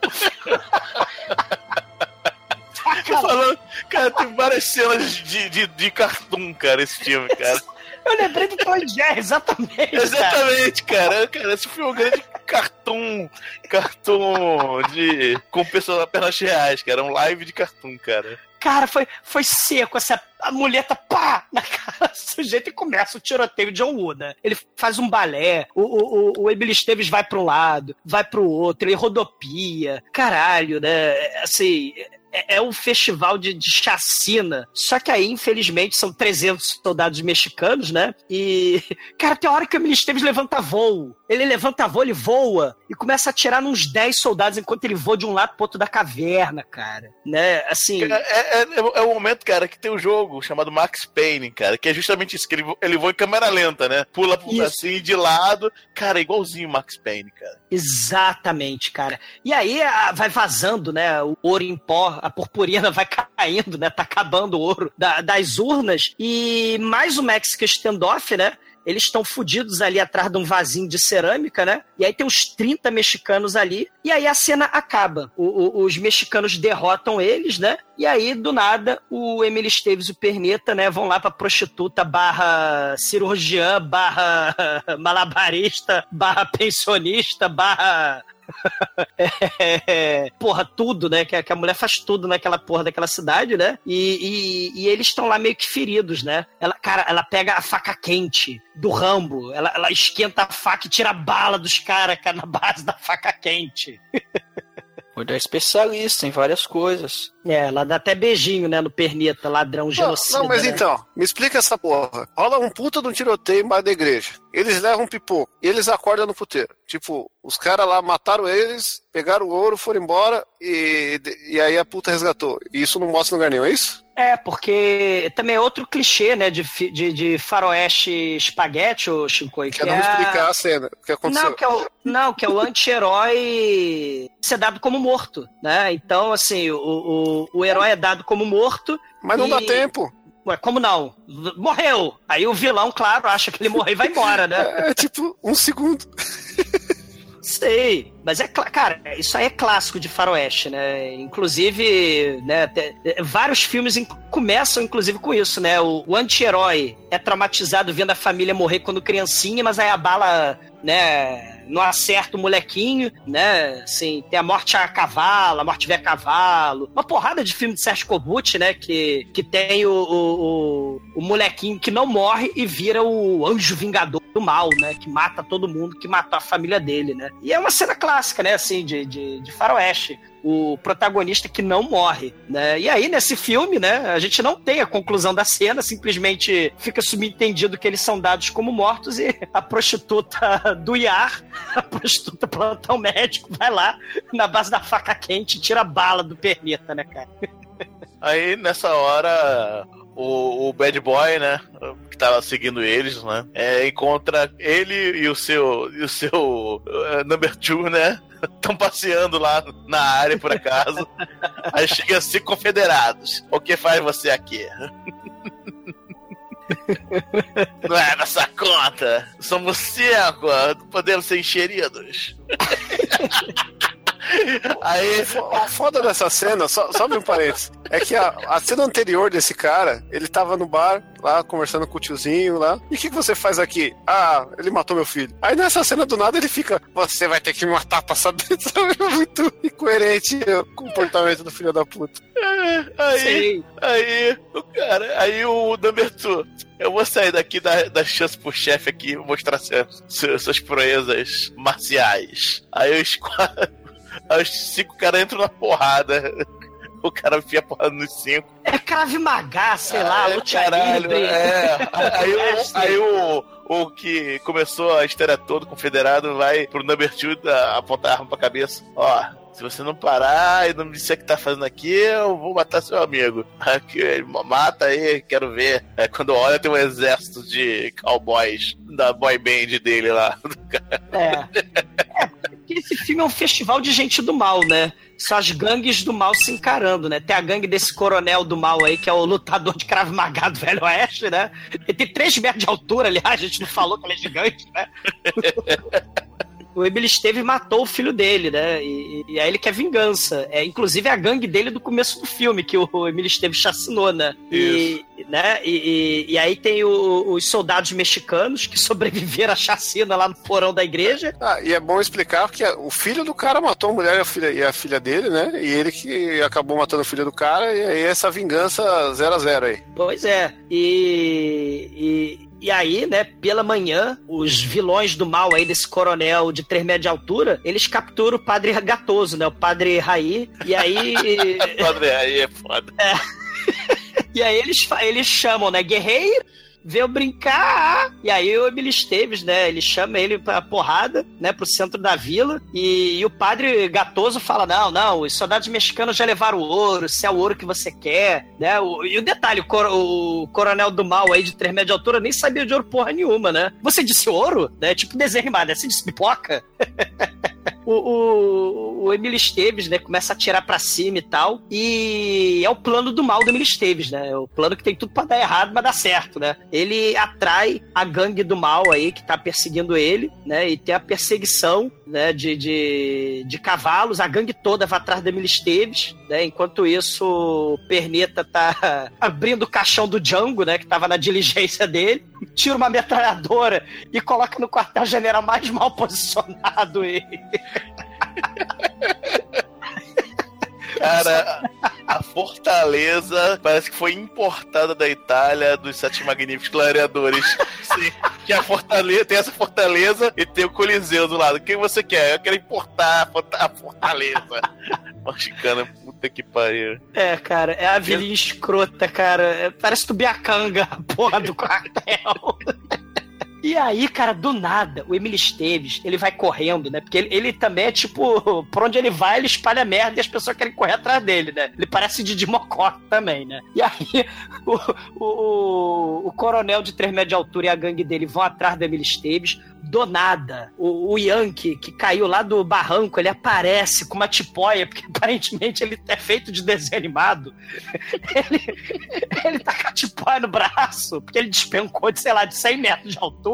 Tô falando, cara, tem várias cenas de, de, de cartoon, cara, esse filme, cara. Eu lembrei do Tom Jerry, exatamente. Exatamente, cara. cara. Esse filme é um grande cartoon. Cartoon de. com pessoas apenas reais, cara. Um live de cartoon, cara. Cara, foi, foi seco essa a muleta pá na cara do sujeito e começa o tiroteio de John Woo, né? Ele faz um balé, o, o, o Emily Esteves vai para um lado, vai para o outro, ele rodopia, caralho, né? Assim, é, é um festival de, de chacina. Só que aí, infelizmente, são 300 soldados mexicanos, né? E, [LAUGHS] cara, tem hora que o Esteves levanta voo. Ele levanta voo, ele voa e começa a atirar nos 10 soldados enquanto ele voa de um lado pro outro da caverna, cara. Né? Assim. É, é, é, é o momento, cara, que tem um jogo chamado Max Payne, cara, que é justamente isso, que ele, ele voa em câmera lenta, né? Pula Isso. assim de lado. Cara, é igualzinho o Max Payne, cara. Exatamente, cara. E aí a- vai vazando, né? O ouro em pó, a purpurina vai caindo, né? Tá acabando o ouro da- das urnas. E mais o Mexican Standoff, né? Eles estão fudidos ali atrás de um vasinho de cerâmica, né? E aí tem uns 30 mexicanos ali. E aí a cena acaba. O- o- os mexicanos derrotam eles, né? E aí, do nada, o Emily Esteves e o Perneta, né? Vão lá pra prostituta barra cirurgiã, barra [LAUGHS] malabarista, barra pensionista, barra é, porra, tudo, né? Que, que a mulher faz tudo naquela porra daquela cidade, né? E, e- e eles estão lá meio que feridos, né? Ela, cara, ela pega a faca quente do Rambo, ela, ela esquenta a faca e tira a bala dos caras, cara, na base da faca quente. [LAUGHS] Mulher especialista em várias coisas. É, ela dá até beijinho, né, no perneta, ladrão Não, genocida. não, mas né? então, me explica essa porra. Rola um puta de um tiroteio embaixo da igreja. Eles levam um pipoco e eles acordam no puteiro. Tipo, os caras lá mataram eles, pegaram o ouro, foram embora e, e aí a puta resgatou. E isso não mostra em lugar nenhum, é isso? É, porque também é outro clichê, né, de, de, de faroeste espaguete, ô Shinkoi, que Quer não é explicar a cena, o que aconteceu. Não, que é o, não, que é o anti-herói ser dado como morto, né? Então, assim, o, o, o herói é dado como morto. Mas não e- dá tempo. Ué, como não? Morreu! Aí o vilão, claro, acha que ele morreu e vai embora, né? É tipo um segundo. [LAUGHS] Sei, mas é cara, isso aí é clássico de faroeste, né? Inclusive, né, eh, vários filmes começam inclusive com isso, né? O, o anti-herói é traumatizado vendo a família morrer quando criancinha, mas aí a bala, né, não acerta o molequinho, né? Assim, tem a morte a cavalo, a morte vê a cavalo. Uma porrada de filme de Sérgio Kobuti, né? Que, que tem o, o, o, o molequinho que não morre e vira o anjo vingador do mal, né? Que mata todo mundo, que matou a família dele, né? E é uma cena clássica, né? Assim, de, de, de faroeste. O protagonista que não morre, né? E aí, nesse filme, né? A gente não tem a conclusão da cena, simplesmente fica subentendido que eles são dados como mortos e a prostituta do IAR, [LAUGHS] a prostituta plantão médico, vai lá na base da faca quente e tira a bala do perneta, né, cara? Aí, nessa hora, o, o bad boy, né, que tava seguindo eles, né, é, encontra ele e o seu, e o seu eh, number two, né, estão passeando lá na área, por acaso. Aí chega assim, confederados. O que faz você aqui? Não é nossa conta. Somos cinco. Podemos ser encheridos. Aí, a foda dessa cena, só, só um parênteses, é que a, a cena anterior desse cara, ele tava no bar, lá, conversando com o tiozinho lá. E o que, que você faz aqui? Ah, ele matou meu filho. Aí nessa cena do nada ele fica, você vai ter que me matar pra saber, sabe? É muito incoerente o comportamento do filho da puta. Aí, aí, o cara, aí o number two, eu vou sair daqui da, da chance pro chefe aqui mostrar seus, seus, suas proezas marciais. Aí os quatro, aí os cinco caras entram na porrada. O cara enfia a porrada nos cinco. É Krav Maga, sei lá, É, Lucha caralho, é. [LAUGHS] Aí, o, aí o, o que começou a história toda, o confederado, vai pro number two da- apontar a arma pra cabeça. Ó, se você não parar e não me disser o que tá fazendo aqui, eu vou matar seu amigo. Aqui, ele mata aí, quero ver. É, quando olha, tem um exército de cowboys da boy band dele lá. É. É, porque Esse filme é um festival de gente do mal, né? São as gangues do mal se encarando, né? Tem a gangue desse coronel do mal aí, que é o lutador de Krav Maga do Velho Oeste, né? Ele tem 3 metros de altura, aliás, a gente não falou que ele é gigante, né? [LAUGHS] o Emily Esteve matou o filho dele, né? E, e aí ele quer vingança. É, inclusive é a gangue dele do começo do filme, que o Emily Esteve chacinou, né? E, né? E, e, e aí tem o- os soldados mexicanos que [LAUGHS] sobreviveram à chacina lá no porão da igreja. Ah, e é bom explicar que o filho do cara matou a mulher e a filha, e a filha dele, né? E ele que acabou matando o filho do cara, e aí essa vingança 0 a 0 aí. Pois é. E, e, e aí, né, pela manhã, os vilões do mal aí desse coronel de 3 metros de altura, eles capturam o padre Gatoso, né? O padre Raí. E aí. [LAUGHS] Padre aí é foda. [LAUGHS] E aí eles, eles chamam, né? Guerreiro, veio brincar. E aí o Emily Esteves, né? Ele chama ele pra porrada, né? Pro centro da vila. E, e o padre Gatoso fala: Não, não, os soldados mexicanos já levaram o ouro, se é o ouro que você quer, né? O- e o detalhe: o, cor- o coronel do mal aí de 3 metros de altura nem sabia de ouro porra nenhuma, né? Você disse ouro? Né? Tipo desenho animado, né? Você disse pipoca? [LAUGHS] o, o, o Emílio Esteves, né, começa a atirar pra cima e tal. E é o plano do mal do Emílio Esteves, né? É o plano que tem tudo pra dar errado, mas dá certo, né? Ele atrai a gangue do mal aí que tá perseguindo ele, né? E tem a perseguição, né, de, de, de cavalos. A gangue toda vai atrás do Emílio Esteves, né? Enquanto isso, Perneta tá [LAUGHS] abrindo o caixão do Django, né? Que tava na diligência dele. Tira uma metralhadora e coloca no quartel-general mais mal posicionado e [LAUGHS] Cara, a fortaleza parece que foi importada da Itália dos Sete Magníficos Gladiadores. Sim, que a fortaleza tem essa fortaleza e tem o Coliseu do lado. Quem você quer? Eu quero importar a forta- a fortaleza. Mexicana, puta que pariu. É, cara, é a vilinha escrota, cara. É, Parece Tubiacanga, porra do quartel. E aí, cara, do nada, o Emílio Esteves, ele vai correndo, né? Porque ele, ele também é tipo, [LAUGHS] por onde ele vai, ele espalha merda e as pessoas querem correr atrás dele, né? Ele parece Didi Mocó também, né? E aí, [LAUGHS] o, o, o, coronel de 3 metros de altura e a gangue dele vão atrás do Emílio Esteves. Do nada, o, o Yankee, que caiu lá do barranco, ele aparece com uma tipóia, porque [LAUGHS] aparentemente ele é feito de desenho animado. Ele, ele tá com a tipóia no braço, porque ele despencou de, sei lá, de 100 metros de altura.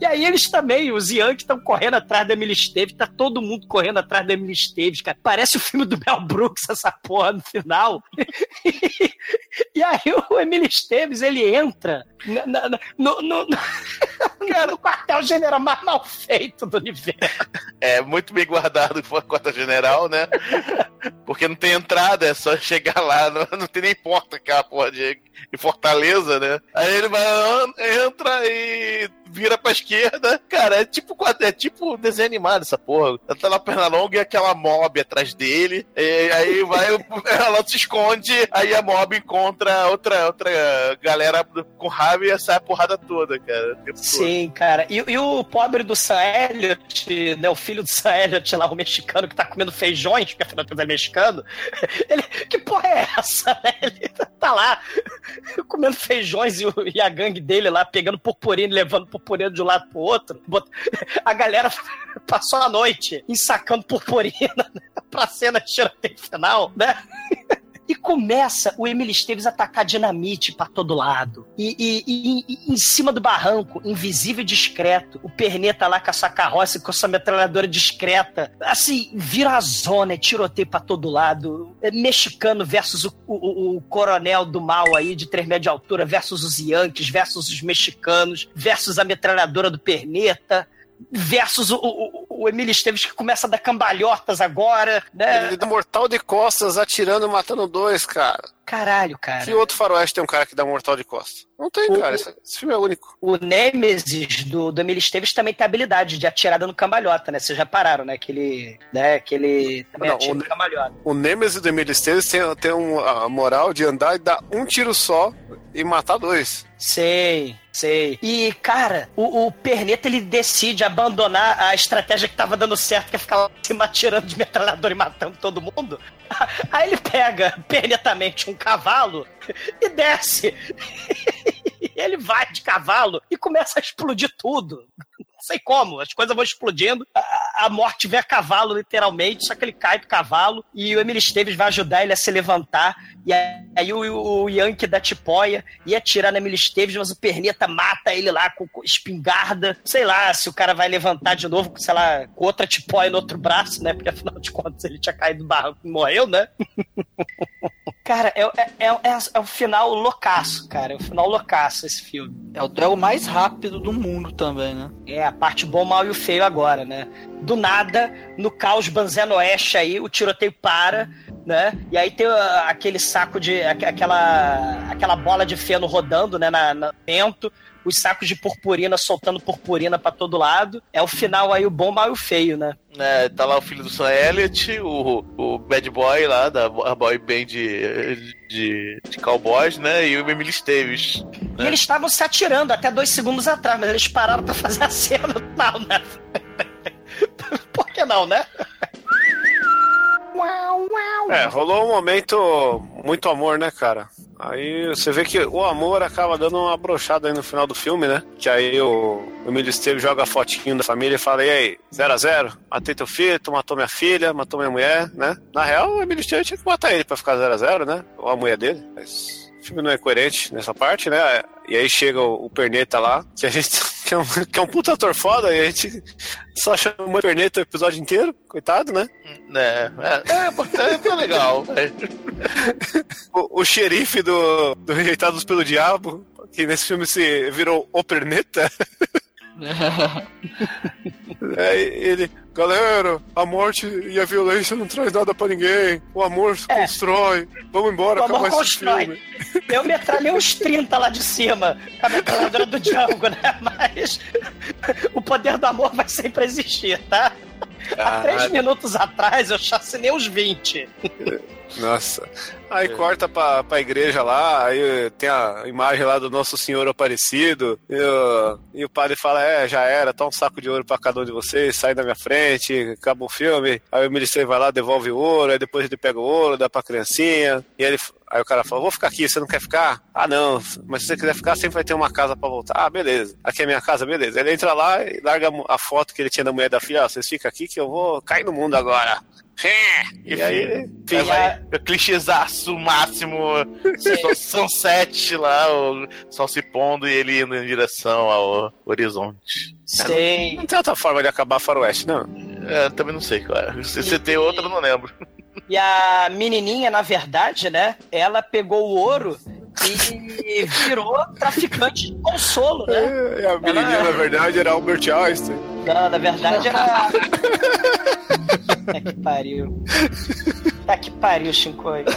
E aí eles também, os Yankees, estão correndo atrás da Emily Esteves, tá todo mundo correndo atrás da Emily Esteves, cara. Parece o filme do Mel Brooks, essa porra no final. [LAUGHS] [LAUGHS] E aí o Emily Esteves, ele entra na- na- na- no, no, no, [LAUGHS] quartel-general mais mal feito do universo. É muito bem guardado com a cota general, né? Porque não tem entrada, é só chegar lá, não, não tem nem porta aquela porra de, de Fortaleza, né? Aí ele vai, an- entra e vira pra esquerda. Cara, é tipo, é tipo desenho animado essa porra. Tá lá perna longa e aquela mob atrás dele. Aí vai, [LAUGHS] ela se esconde, aí a mob encontra outra, outra galera com raiva e sai a porrada toda, cara. tempo todo. Sim, cara. E, e o pobre do Sam Elliott, né? O filho do Sam Elliott lá, o mexicano que tá comendo feijões, porque afinal é mexicano. [LAUGHS] Ele, que porra é essa, né? Ele tá lá [LAUGHS] comendo feijões e, e a gangue dele lá pegando purpurina e levando purpurina de um lado pro outro. [LAUGHS] A galera [LAUGHS] passou a noite ensacando purpurina [LAUGHS] pra cena de tiroteio final, né? Começa o Emily Esteves a atacar dinamite pra todo lado. E, e- e- e em cima do barranco, invisível e discreto, o Perneta lá com a sua carroça e com a sua metralhadora discreta. Assim, vira a zona, é tiroteio pra todo lado. É mexicano versus o, o- o coronel do mal aí, de 3 metros de altura, versus os Yankees, versus os mexicanos, versus a metralhadora do Perneta. Versus o, o, o Emílio Esteves que começa a dar cambalhotas agora, né? Ele dá mortal de costas atirando matando dois, cara. Caralho, cara. Que outro faroeste tem um cara que dá mortal de costas? Não tem, O- cara. Esse, esse filme é único. O Nemesis do, do Emílio Esteves também tem habilidade de atirar dando cambalhota, né? Vocês já pararam, né? Que ele, né? Que ele também Não, atira cambalhota. O Nemesis do Emílio Esteves tem, tem um- a moral de andar e dar um tiro só e matar dois. Sei, sei. E, cara, o, o Perneta ele decide abandonar a estratégia que tava dando certo, que é ficar lá cima atirando de metralhador e matando todo mundo. [LAUGHS] Aí ele pega pernetamente um cavalo e desce. [LAUGHS] Ele vai de cavalo e começa a explodir tudo. Não sei como, as coisas vão explodindo. A- morte vê a cavalo, literalmente, só que ele cai do cavalo e o Emily Esteves vai ajudar ele a se levantar. E aí o, o Yankee da tipóia ia atirar na Emily Esteves, mas o Perneta mata ele lá com com espingarda. Sei lá se o cara vai levantar de novo, sei lá, com outra tipóia no outro braço, né? Porque afinal de contas ele tinha caído do barranco e morreu, né? [LAUGHS] Cara, é, é, é, é, é o final loucaço, cara. É o final loucaço esse filme. É o duelo mais rápido do mundo também, né? É, a parte bom, mal e o feio agora, né? Do nada, no caos Banzé Oeste aí, o tiroteio para, né? E aí tem uh, aquele saco de. aqu- aquela, aquela bola de feno rodando, né? Na, na vento, os sacos de purpurina soltando purpurina pra todo lado. É o final aí, o bom, mal e o feio, né? né, tá lá o filho do Sam Elliott, o, o bad boy lá, da bo- boy band de, de, de cowboys, né? E o Emily Esteves. E eles estavam se atirando até dois segundos atrás, mas eles pararam pra fazer a cena [LAUGHS] no final, né? [LAUGHS] Por que não, né? É, rolou um momento muito amor, né, cara? Aí você vê que o amor acaba dando uma brochada aí no final do filme, né? Que aí o Emílio Esteves joga a fotinho da família e fala: E aí, 0 a 0 Matei teu filho, tu matou minha filha, matou minha mulher, né? Na real, o Emílio Esteves tinha que matar ele pra ficar 0 a 0 né? Ou a mulher dele. Mas o filme não é coerente nessa parte, né? E aí chega o, o Perneta lá, que a gente. Que é, um, [LAUGHS] que é um puta ator foda, e a gente só chamou o Perneta o episódio inteiro, coitado, né? É, é, é, é, tá legal. [LAUGHS] o, o xerife do, do Rejeitados pelo Diabo, que nesse filme se virou o Perneta. [LAUGHS] [LAUGHS] É, ele, galera, a morte e a violência não traz nada pra ninguém. O amor se constrói. Vamos embora, É. O amor constrói. [LAUGHS] Eu metralhei uns 30 lá de cima com a metralhadora do Django, né? [LAUGHS] Mas o poder do amor vai sempre existir, tá? Há três minutos atrás eu chacinei uns 20. Nossa. Aí corta pra, pra igreja lá, aí tem a imagem lá do Nosso Senhor Aparecido, e o, e o padre fala, é, já era, tá um saco de ouro pra cada um de vocês, sai da minha frente, acaba o filme, aí o ministério vai lá, devolve o ouro, aí depois ele pega o ouro, dá pra criancinha, e ele, aí o cara fala, vou ficar aqui, você não quer ficar? Ah, não, mas se você quiser ficar, sempre vai ter uma casa pra voltar. Ah, beleza, aqui é minha casa, beleza. Ele entra lá e larga a foto que ele tinha da mulher da filha, ó, vocês ficam aqui que eu vou cair no mundo agora. E aí, Enfim, vai, o clichêzaço máximo, só- sunset lá, o sol se pondo e ele indo em direção ao horizonte. Sei. Não tem outra forma de acabar Faroeste, não. É, também não sei, cara. Se você tem outra, eu não lembro. E a menininha, na verdade, né? Ela pegou o ouro e virou traficante de consolo, né? E a menininha, na verdade, era Albert Einstein. Não, na verdade era. [LAUGHS] Tá que pariu. Tá que pariu, Shinkoi. [LAUGHS]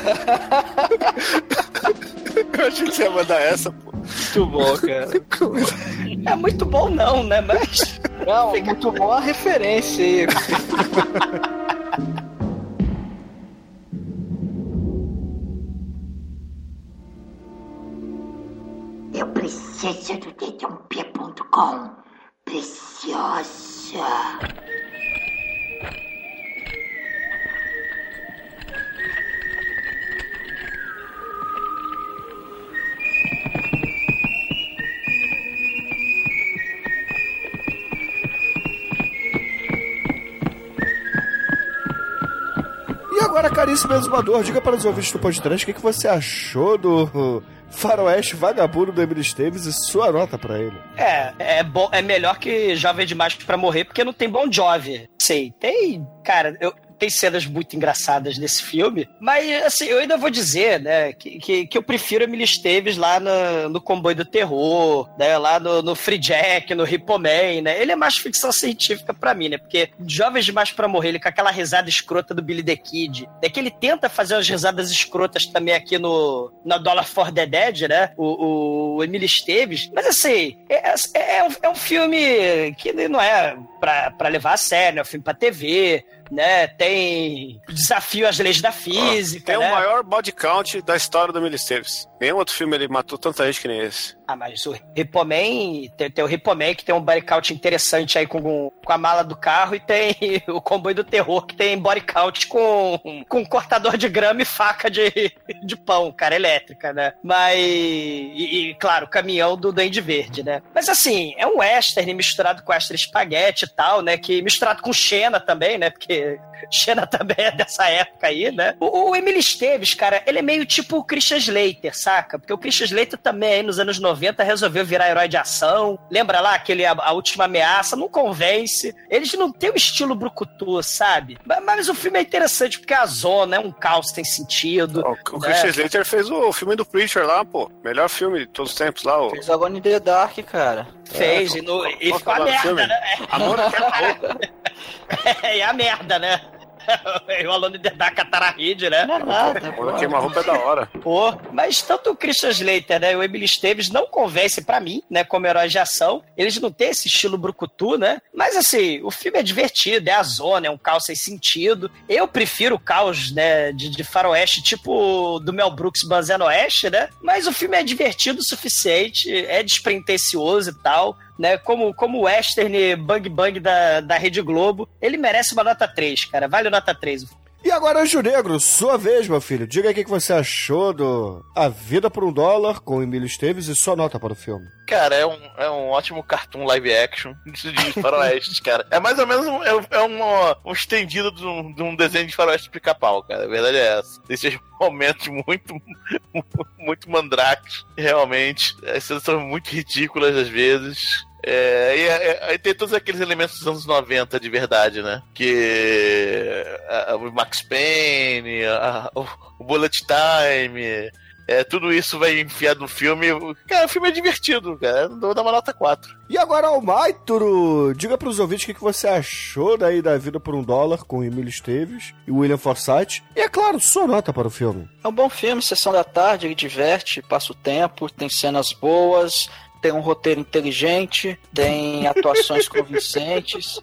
Eu achei que você ia mandar essa, pô. Muito bom, cara. É muito bom, não, né? Mas. Não, muito boa a referência aí. Eu preciso do dedãop.com. Preciosa. Agora, caríssimo exumador, diga para os ouvintes do podcast o que, você achou do Faroeste Vagabundo do Emílio Esteves e sua nota pra ele. É, é, bom, é melhor que Jovem Demais pra morrer, porque não tem Bon Jovi. Sei, tem. Cara, eu, tem cenas muito engraçadas nesse filme, mas assim, eu ainda vou dizer, né, que, que, que eu prefiro Emily Esteves lá no, no Comboio do Terror, né, lá no, no Free Jack, no Ripoman, né, ele é mais ficção científica pra mim, né, porque Jovens Demais pra Morrer, ele com aquela risada escrota do Billy the Kid, é que ele tenta fazer umas risadas escrotas também aqui no na Dollar for the Dead, né, o, o Emily Esteves, mas assim, é, é, é um, é um filme que não é pra levar a sério, é um filme pra TV, né? Tem desafio às leis da física. Tem né? o maior body count da história do Esteves. Nenhum outro filme ele matou tanta gente que nem esse. Ah, mas o Ripoman, tem, tem o Ripoman que tem um body count interessante aí com, com a mala do carro e tem [LAUGHS] o comboio do terror que tem body count com, com cortador de grama e faca de, de pão, cara, elétrica, né? Mas, e, e, claro, o caminhão do Duende Verde, né? Mas assim, é um western misturado com western espaguete e tal, né? Que misturado com Xena também, né? Porque [LAUGHS] Xena também é dessa época aí, né? O, o Emily Esteves, cara, ele é meio tipo o Christian Slater, saca? Porque o Christian Slater também aí nos anos 90 resolveu virar herói de ação. Lembra lá aquele A, a Última Ameaça? Não convence. Eles não têm o estilo brucutu, sabe? Mas, mas, o filme é interessante porque a zona é um caos sem sentido. O, o né? Christian Slater fez o filme do Preacher lá, pô. Melhor filme de todos os tempos lá. O... Fez in the Dark, cara. Fez, é, e, no, e ficou a merda, né? [LAUGHS] Amor, é, é a merda, né? [LAUGHS] o aluno da Catarahide, né? Não é nada. Pô, queima-roupa é da hora. Pô, mas tanto o Christian Slater, né, e o Emily Esteves não convence para mim, né, como herói de ação. Eles não têm esse estilo brucutu, né? Mas assim, o filme é divertido, é a zona, é um caos sem sentido. Eu prefiro o caos, né, de, de faroeste, tipo do Mel Brooks Banzé Oeste, né? Mas o filme é divertido o suficiente, é despretensioso e tal né? Como, como o western Bang Bang da, da Rede Globo. Ele merece uma nota 3, cara. Vale nota 3. E agora, Anjo Negro, sua vez, meu filho. Diga aí o que você achou do A Vida por um Dólar com Emílio Esteves e sua nota para o filme. Cara, é um, é um ótimo cartoon live action de faroeste, [LAUGHS] cara. É mais ou menos um, é, é um, um estendido de um, de um desenho de faroeste pica-pau, cara. A verdade é essa. Esses [LAUGHS] momentos muito, [LAUGHS] muito mandrakes, realmente. As cenas são muito ridículas às vezes. É, e aí tem todos aqueles elementos dos anos 90 de verdade, né? Que a, o Max Payne, a, o, o Bullet Time, é, tudo isso vai enfiado no filme. Cara, o filme é divertido, cara. Eu vou dar uma nota 4. E agora, Almaituro, diga pros ouvintes o que, que você achou daí da Vida por um Dólar com Emílio Esteves e William Forsythe. E é claro, sua nota para o filme. É um bom filme, sessão da tarde, ele diverte, passa o tempo, tem cenas boas, tem um roteiro inteligente, tem atuações convincentes,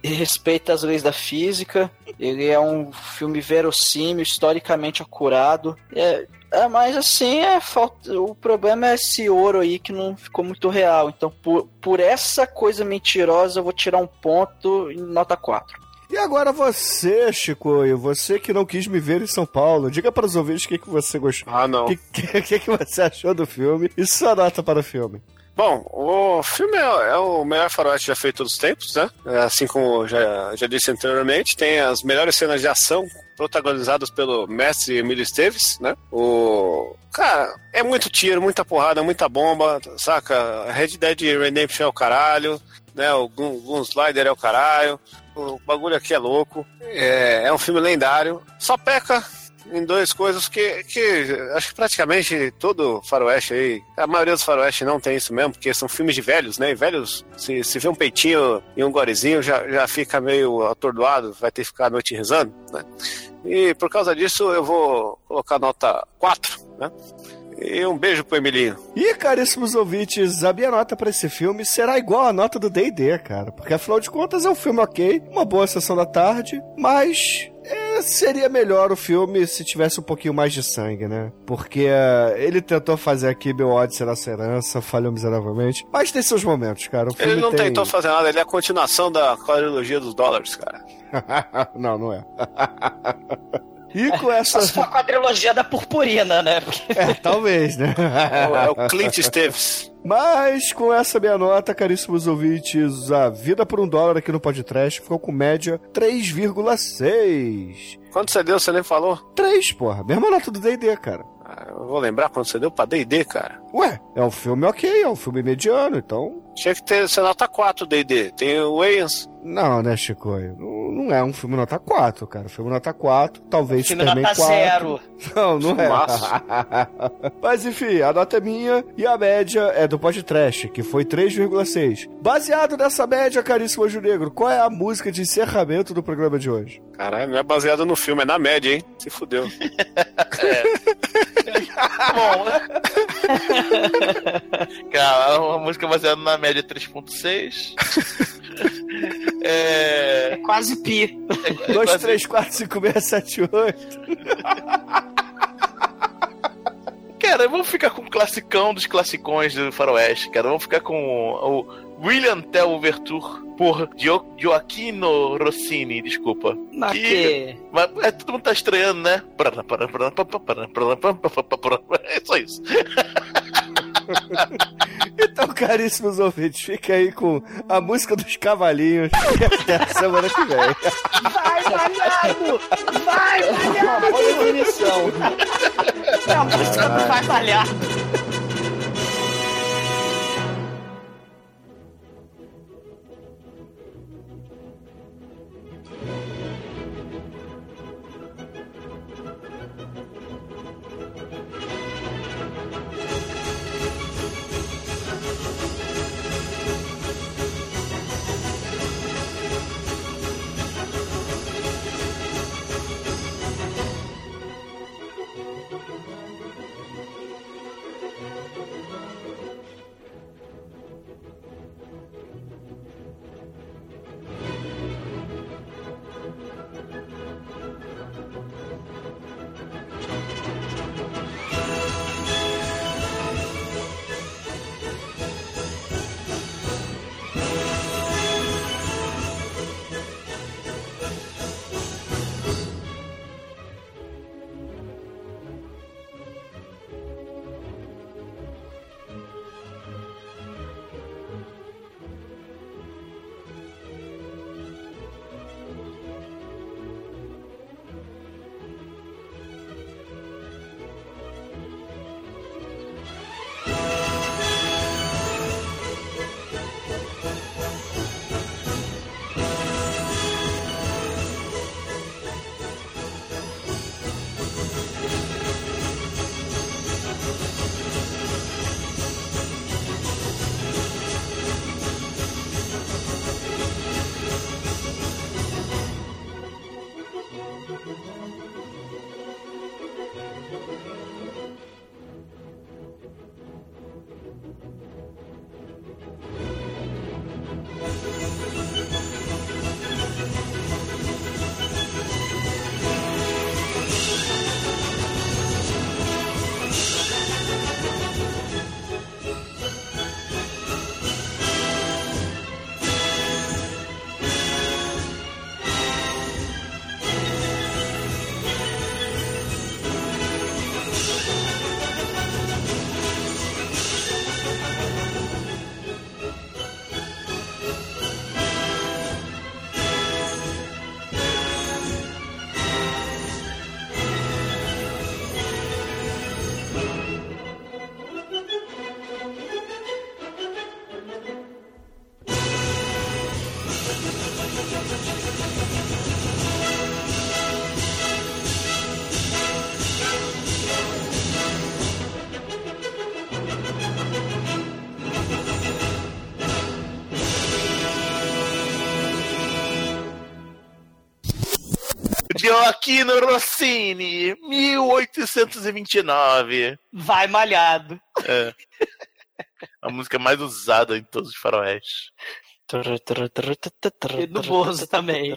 respeita as leis da física. Ele é um filme verossímil, historicamente acurado. É, é, mas assim, é, falta, o problema é esse ouro aí que não ficou muito real. Então, por, por essa coisa mentirosa, eu vou tirar um ponto em nota 4. E agora você, Chicoio, você que não quis me ver em São Paulo, diga para os ouvintes o que, que você gostou. Ah, não. O que, [LAUGHS] que, que, que você achou do filme e sua nota para o filme. Bom, o filme é, é, o melhor faroeste já feito todos os tempos, né? Assim como já, já disse anteriormente, tem as melhores cenas de ação protagonizadas pelo mestre Emílio Esteves, né? O... Cara, é muito tiro, muita porrada, muita bomba, saca? Red Dead Redemption é o caralho, né? O Gun Slider é o caralho. O bagulho aqui é louco. É, é um filme lendário. Só peca em duas coisas que, que acho que praticamente todo faroeste aí, a maioria dos faroeste não tem isso mesmo, porque são filmes de velhos, né? E velhos, se, se vê um peitinho e um gorezinho, já, já fica meio atordoado, vai ter que ficar a noite rezando, né? E por causa disso eu vou colocar nota 4, né? E um beijo pro Emilinho. E, caríssimos ouvintes, a minha nota para esse filme será igual à nota do D&D, cara. Porque, afinal de contas, é um filme ok, uma boa sessão da tarde, mas seria melhor o filme se tivesse um pouquinho mais de sangue, né? Porque uh, ele tentou fazer aqui meu ódio na herança, falhou miseravelmente. Mas tem seus momentos, cara. ele não tem... tentou fazer nada, ele é a continuação da quadrilogia dos dólares, cara. [LAUGHS] não, não é. [LAUGHS] E com essa. Só a quadrilogia da purpurina, né? É, talvez, né? É o Clint Esteves. Mas com essa minha nota, caríssimos ouvintes, a vida por um dólar aqui no podcast ficou com média 3,6. Quanto você deu, você nem falou? 3, porra. Mesma nota do D&D, cara. Ah, eu vou lembrar quanto você deu pra D&D, cara. Ué, é um filme ok, é um filme mediano, então... Tinha que ter, ser nota 4 D&D. Tem o Wayans. Não, né, Chico? Não, não, é um filme nota 4, cara. Filme nota 4, talvez filme Superman nota 4. zero. [LAUGHS] Não, não é. [LAUGHS] Mas enfim, a nota é minha e a média é do podcast, que foi 3,6. Baseado nessa média, caríssimo Anjo Negro, qual é a música de encerramento do programa de hoje? Caralho, não é baseado no filme, é na média, hein? Se fudeu. [LAUGHS] [LAUGHS] Bom, [LAUGHS] cara, uma música baseada na média 3.6. [LAUGHS] É... é quase pi. 2, 3, 4, 5, 6, 7, 8. Cara, vamos ficar com o classicão dos classicões do Faroeste, cara. Vamos ficar com o William Tell Overture por Gio Gioacchino Rossini, desculpa. Mas que- Mas, é, todo mundo tá estranhando, né? É só isso. [LAUGHS] Então, caríssimos ouvintes, fica aí com a música dos cavalinhos e até a semana que vem. Vai, malhado! Vai, malhado! Boa definição. É a música do Vai Malhado. Gioacchino Rossini, 1829. Vai malhado. É. A música mais usada em todos os faroeste. E do Bozo também.